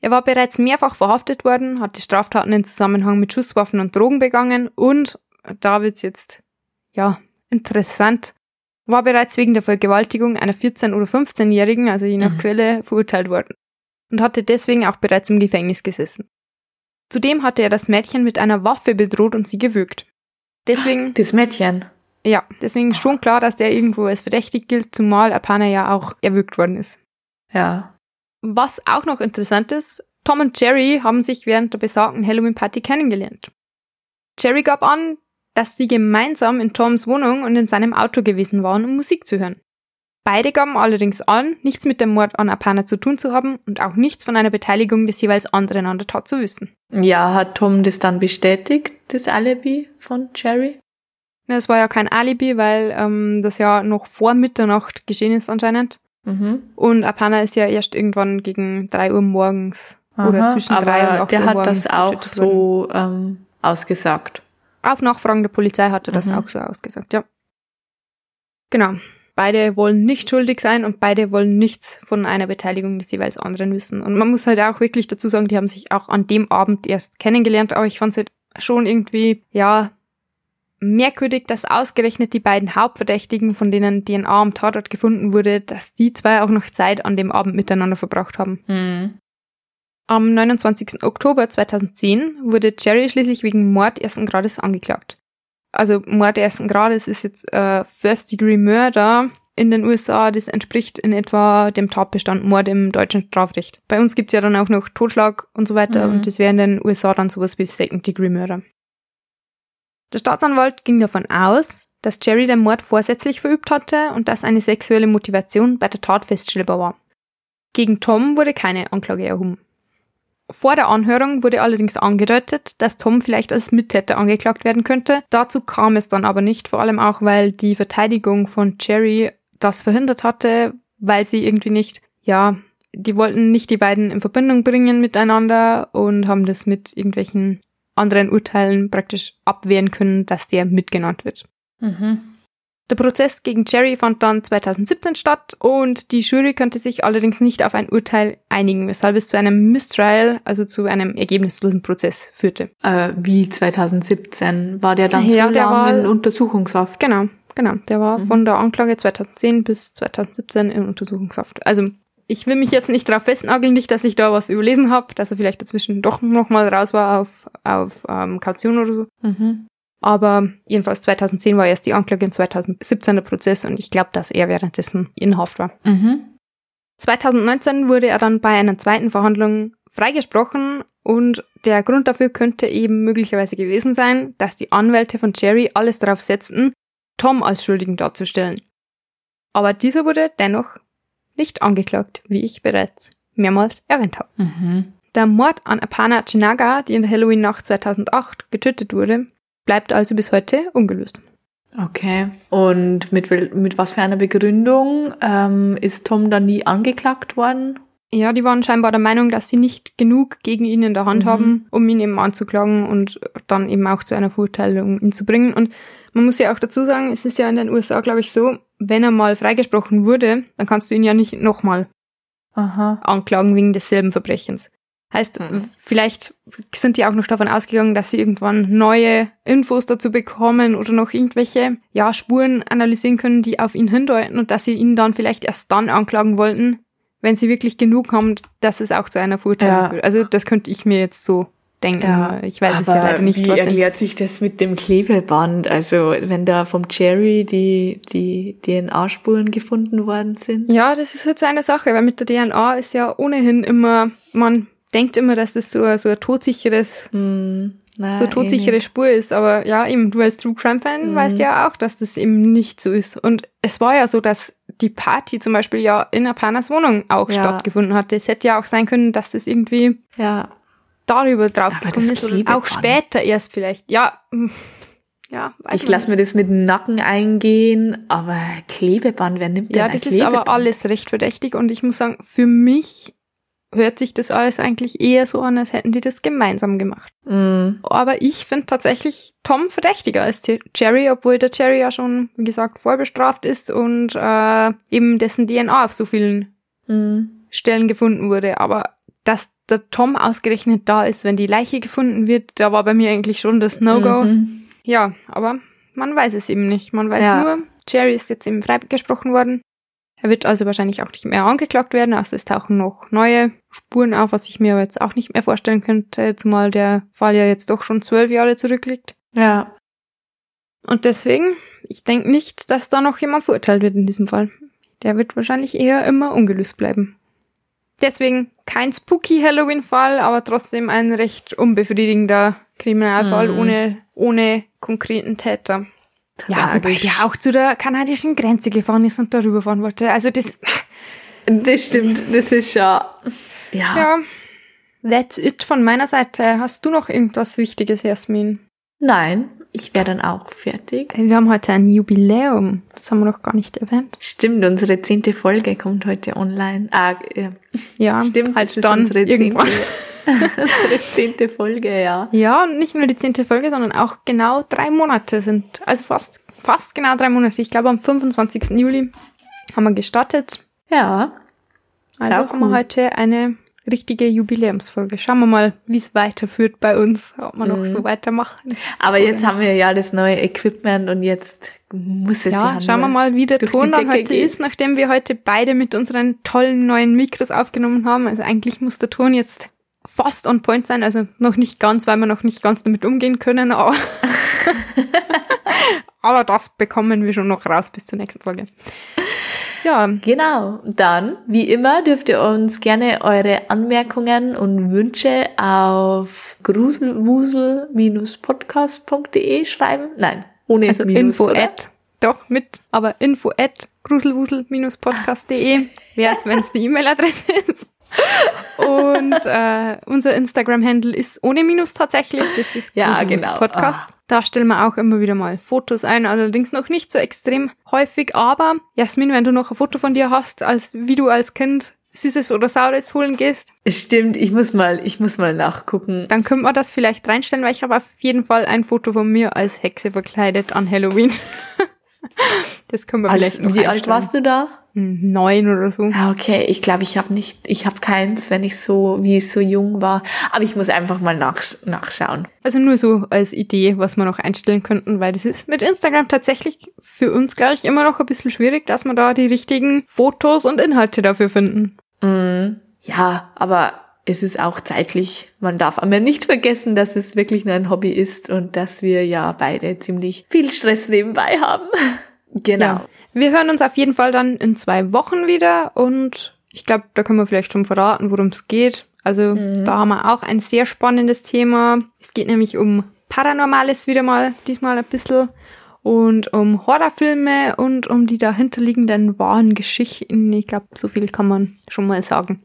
A: Er war bereits mehrfach verhaftet worden, hatte Straftaten in Zusammenhang mit Schusswaffen und Drogen begangen und, da wird's jetzt, ja, interessant, war bereits wegen der Vergewaltigung einer 14- oder 15-Jährigen, also je nach mhm. Quelle, verurteilt worden und hatte deswegen auch bereits im Gefängnis gesessen. Zudem hatte er das Mädchen mit einer Waffe bedroht und sie gewürgt. Deswegen. [gasps]
B: Das Mädchen.
A: Ja, deswegen schon klar, dass der irgendwo als verdächtig gilt, zumal Apana ja auch erwürgt worden ist.
B: Ja.
A: Was auch noch interessant ist, Tom und Jerry haben sich während der besagten Halloween-Party kennengelernt. Jerry gab an, dass sie gemeinsam in Toms Wohnung und in seinem Auto gewesen waren, um Musik zu hören. Beide gaben allerdings an, nichts mit dem Mord an Apana zu tun zu haben und auch nichts von einer Beteiligung des jeweils anderen an der Tat zu wissen.
B: Ja, hat Tom das dann bestätigt, das Alibi von Jerry?
A: Es war ja kein Alibi, weil ähm, das ja noch vor Mitternacht geschehen ist anscheinend. Mhm. Und Apana ist ja erst irgendwann gegen drei Uhr morgens Aha, oder zwischen drei und acht
B: Uhr
A: morgens.
B: Der hat das auch so ähm, ausgesagt.
A: Auf Nachfragen der Polizei hat er das mhm. auch so ausgesagt, ja. Genau. Beide wollen nicht schuldig sein und beide wollen nichts von einer Beteiligung des jeweils anderen wissen. Und man muss halt auch wirklich dazu sagen, die haben sich auch an dem Abend erst kennengelernt, aber ich fand es halt schon irgendwie, ja, merkwürdig, dass ausgerechnet die beiden Hauptverdächtigen, von denen DNA am Tatort gefunden wurde, dass die zwei auch noch Zeit an dem Abend miteinander verbracht haben. Mhm. Am 29. Oktober 2010 wurde Jerry schließlich wegen Mord ersten Grades angeklagt. Also Mord ersten Grades ist jetzt äh, First Degree Murder in den USA. Das entspricht in etwa dem Tatbestand Mord im deutschen Strafrecht. Bei uns gibt's ja dann auch noch Totschlag und so weiter mhm. und das wäre in den USA dann sowas wie Second Degree Murder. Der Staatsanwalt ging davon aus, dass Jerry den Mord vorsätzlich verübt hatte und dass eine sexuelle Motivation bei der Tat feststellbar war. Gegen Tom wurde keine Anklage erhoben. Vor der Anhörung wurde allerdings angedeutet, dass Tom vielleicht als Mittäter angeklagt werden könnte. Dazu kam es dann aber nicht, vor allem auch, weil die Verteidigung von Jerry das verhindert hatte, weil sie irgendwie nicht, ja, die wollten nicht die beiden in Verbindung bringen miteinander und haben das mit irgendwelchen anderen Urteilen praktisch abwehren können, dass der mitgenannt wird. Mhm. Der Prozess gegen Jerry fand dann 2017 statt und die Jury konnte sich allerdings nicht auf ein Urteil einigen, weshalb es zu einem Mistrial, also zu einem ergebnislosen Prozess führte.
B: Äh, wie 2017? War der dann ja, so der war, in Untersuchungshaft?
A: Genau, genau. Der war mhm. von der Anklage 2010 bis 2017 in Untersuchungshaft. Also ich will mich jetzt nicht darauf festnageln, nicht, dass ich da was überlesen habe, dass er vielleicht dazwischen doch nochmal raus war auf, auf ähm, Kaution oder so. Mhm. Aber jedenfalls 2010 war erst die Anklage und 2017 der Prozess und ich glaube, dass er währenddessen in Haft war. Mhm. 2019 wurde er dann bei einer zweiten Verhandlung freigesprochen und der Grund dafür könnte eben möglicherweise gewesen sein, dass die Anwälte von Jerry alles darauf setzten, Tom als Schuldigen darzustellen. Aber dieser wurde dennoch nicht angeklagt, wie ich bereits mehrmals erwähnt habe. Mhm. Der Mord an Apana Chinaga, die in der Halloween-Nacht 2008 getötet wurde, bleibt also bis heute ungelöst.
B: Okay. Und mit, mit was für einer Begründung ähm, ist Tom dann nie angeklagt worden?
A: Ja, die waren scheinbar der Meinung, dass sie nicht genug gegen ihn in der Hand mhm. haben, um ihn eben anzuklagen und dann eben auch zu einer Verurteilung ihn zu bringen. Und man muss ja auch dazu sagen, es ist ja in den USA, glaube ich, so, wenn er mal freigesprochen wurde, dann kannst du ihn ja nicht nochmal anklagen wegen desselben Verbrechens. Heißt, mhm. vielleicht sind die auch noch davon ausgegangen, dass sie irgendwann neue Infos dazu bekommen oder noch irgendwelche, ja, Spuren analysieren können, die auf ihn hindeuten und dass sie ihn dann vielleicht erst dann anklagen wollten, wenn sie wirklich genug haben, dass es auch zu einer Verurteilung ja. führt. Also das könnte ich mir jetzt so denken. Ja, ich weiß es ja leider nicht.
B: Wie erklärt sich das mit dem Klebeband? Also wenn da vom Jerry die, die DNA-Spuren gefunden worden sind?
A: Ja, das ist halt so eine Sache, weil mit der DNA ist ja ohnehin immer, man denkt immer, dass das so, so ein todsicheres, mm, na, so todsichere eh Spur ist. Aber ja, eben, du als True Crime Fan mm. weißt ja auch, dass das eben nicht so ist. Und es war ja so, dass die Party zum Beispiel ja in Apanas Wohnung auch ja. stattgefunden hatte. Es hätte ja auch sein können, dass das irgendwie ja. darüber drauf aber gekommen ist oder auch später erst vielleicht. Ja, hm,
B: ja, ich lasse mir das mit dem Nacken eingehen, aber Klebeband, wer nimmt denn
A: Ja, das ist aber alles recht verdächtig und ich muss sagen, für mich hört sich das alles eigentlich eher so an, als hätten die das gemeinsam gemacht. Mm. Aber ich finde tatsächlich Tom verdächtiger als Jerry, obwohl der Jerry ja schon, wie gesagt, vorbestraft ist und äh, eben dessen DNA auf so vielen mm. Stellen gefunden wurde. Aber dass der Tom ausgerechnet da ist, wenn die Leiche gefunden wird, da war bei mir eigentlich schon das No-Go. Mhm. Ja, aber man weiß es eben nicht. Man weiß ja. nur, Jerry ist jetzt eben freigesprochen worden. Er wird also wahrscheinlich auch nicht mehr angeklagt werden, also es tauchen noch neue Spuren auf, was ich mir jetzt auch nicht mehr vorstellen könnte, zumal der Fall ja jetzt doch schon zwölf Jahre zurückliegt.
B: Ja.
A: Und deswegen, ich denke nicht, dass da noch jemand verurteilt wird in diesem Fall. Der wird wahrscheinlich eher immer ungelöst bleiben. Deswegen kein spooky Halloween-Fall, aber trotzdem ein recht unbefriedigender Kriminalfall mhm. ohne, ohne konkreten Täter. Ja, wobei der auch zu der kanadischen Grenze gefahren ist und darüber fahren wollte. Also das. [laughs]
B: Das stimmt, das ist ja.
A: Ja. Ja. That's it von meiner Seite. Hast du noch irgendwas Wichtiges, Jasmin?
B: Nein, ich wäre dann auch fertig.
A: Wir haben heute ein Jubiläum. Das haben wir noch gar nicht erwähnt.
B: Stimmt, unsere zehnte Folge kommt heute online. Ah,
A: ja. ja stimmt, halt dann unsere irgendwann. Zehnte. [laughs]
B: Unsere zehnte Folge, ja.
A: Ja, und nicht nur die zehnte Folge, sondern auch genau drei Monate sind, also fast, fast genau drei Monate. Ich glaube, am 25. Juli haben wir gestartet.
B: Ja.
A: Also haben wir heute eine richtige Jubiläumsfolge. Schauen wir mal, wie es weiterführt bei uns, ob wir mhm. noch so weitermachen.
B: Aber jetzt haben wir ja das neue Equipment und jetzt muss es ja.
A: Ja, schauen wir mal, wie der Ton dann heute geht. ist, nachdem wir heute beide mit unseren tollen neuen Mikros aufgenommen haben. Also eigentlich muss der Ton jetzt fast on point sein, also noch nicht ganz, weil wir noch nicht ganz damit umgehen können, aber, [laughs] aber das bekommen wir schon noch raus bis zur nächsten Folge.
B: Ja. Genau. Dann, wie immer, dürft ihr uns gerne eure Anmerkungen und Wünsche auf gruselwusel-podcast.de schreiben. Nein, ohne
A: also Minus, info oder? at, doch mit, aber info at gruselwusel-podcast.de [laughs] wäre es, wenn es die E-Mail-Adresse ist. Und äh, unser Instagram-Handle ist ohne Minus tatsächlich. Das ist
B: ja, genau.
A: Podcast. Ah. Da stellen wir auch immer wieder mal Fotos ein, allerdings noch nicht so extrem häufig. Aber Jasmin, wenn du noch ein Foto von dir hast, als wie du als Kind Süßes oder Saures holen gehst.
B: Stimmt, ich muss mal, ich muss mal nachgucken.
A: Dann können wir das vielleicht reinstellen, weil ich habe auf jeden Fall ein Foto von mir als Hexe verkleidet an Halloween. [laughs] das können wir
B: als,
A: vielleicht noch
B: Wie alt warst du da?
A: Neun oder so.
B: Ah, okay, ich glaube, ich habe nicht, ich habe keins, wenn ich so, wie ich so jung war. Aber ich muss einfach mal nach, nachschauen.
A: Also nur so als Idee, was wir noch einstellen könnten, weil das ist mit Instagram tatsächlich für uns, glaube ich, immer noch ein bisschen schwierig, dass wir da die richtigen Fotos und Inhalte dafür finden.
B: Mm, ja, aber es ist auch zeitlich. Man darf aber nicht vergessen, dass es wirklich nur ein Hobby ist und dass wir ja beide ziemlich viel Stress nebenbei haben. [laughs]
A: Genau. Ja. Wir hören uns auf jeden Fall dann in zwei Wochen wieder und ich glaube, da können wir vielleicht schon verraten, worum es geht. Also mhm. da haben wir auch ein sehr spannendes Thema. Es geht nämlich um Paranormales wieder mal, diesmal ein bisschen. Und um Horrorfilme und um die dahinterliegenden wahren Geschichten. Ich glaube, so viel kann man schon mal sagen.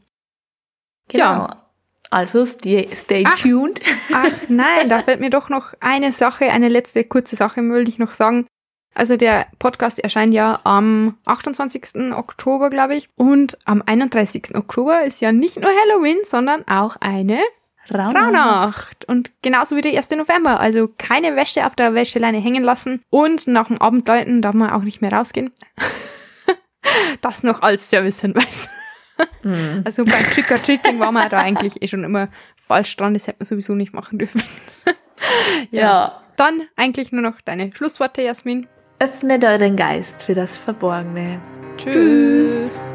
B: Genau. Ja. Also stay, stay ach, tuned.
A: Ach nein, da fällt mir doch noch eine Sache, eine letzte kurze Sache, will ich noch sagen. Also der Podcast erscheint ja am 28. Oktober, glaube ich. Und am 31. Oktober ist ja nicht nur Halloween, sondern auch eine. Rauhnacht. Und genauso wie der 1. November. Also keine Wäsche auf der Wäscheleine hängen lassen. Und nach dem Abendläuten darf man auch nicht mehr rausgehen. [laughs] das noch als Servicehinweis. Mhm. Also beim Trick-or-Treating war man da eigentlich eh schon immer falsch dran. Das hätte man sowieso nicht machen dürfen. [laughs] ja. ja. Dann eigentlich nur noch deine Schlussworte, Jasmin.
B: Öffnet euren Geist für das Verborgene.
A: Tschüss. Tschüss.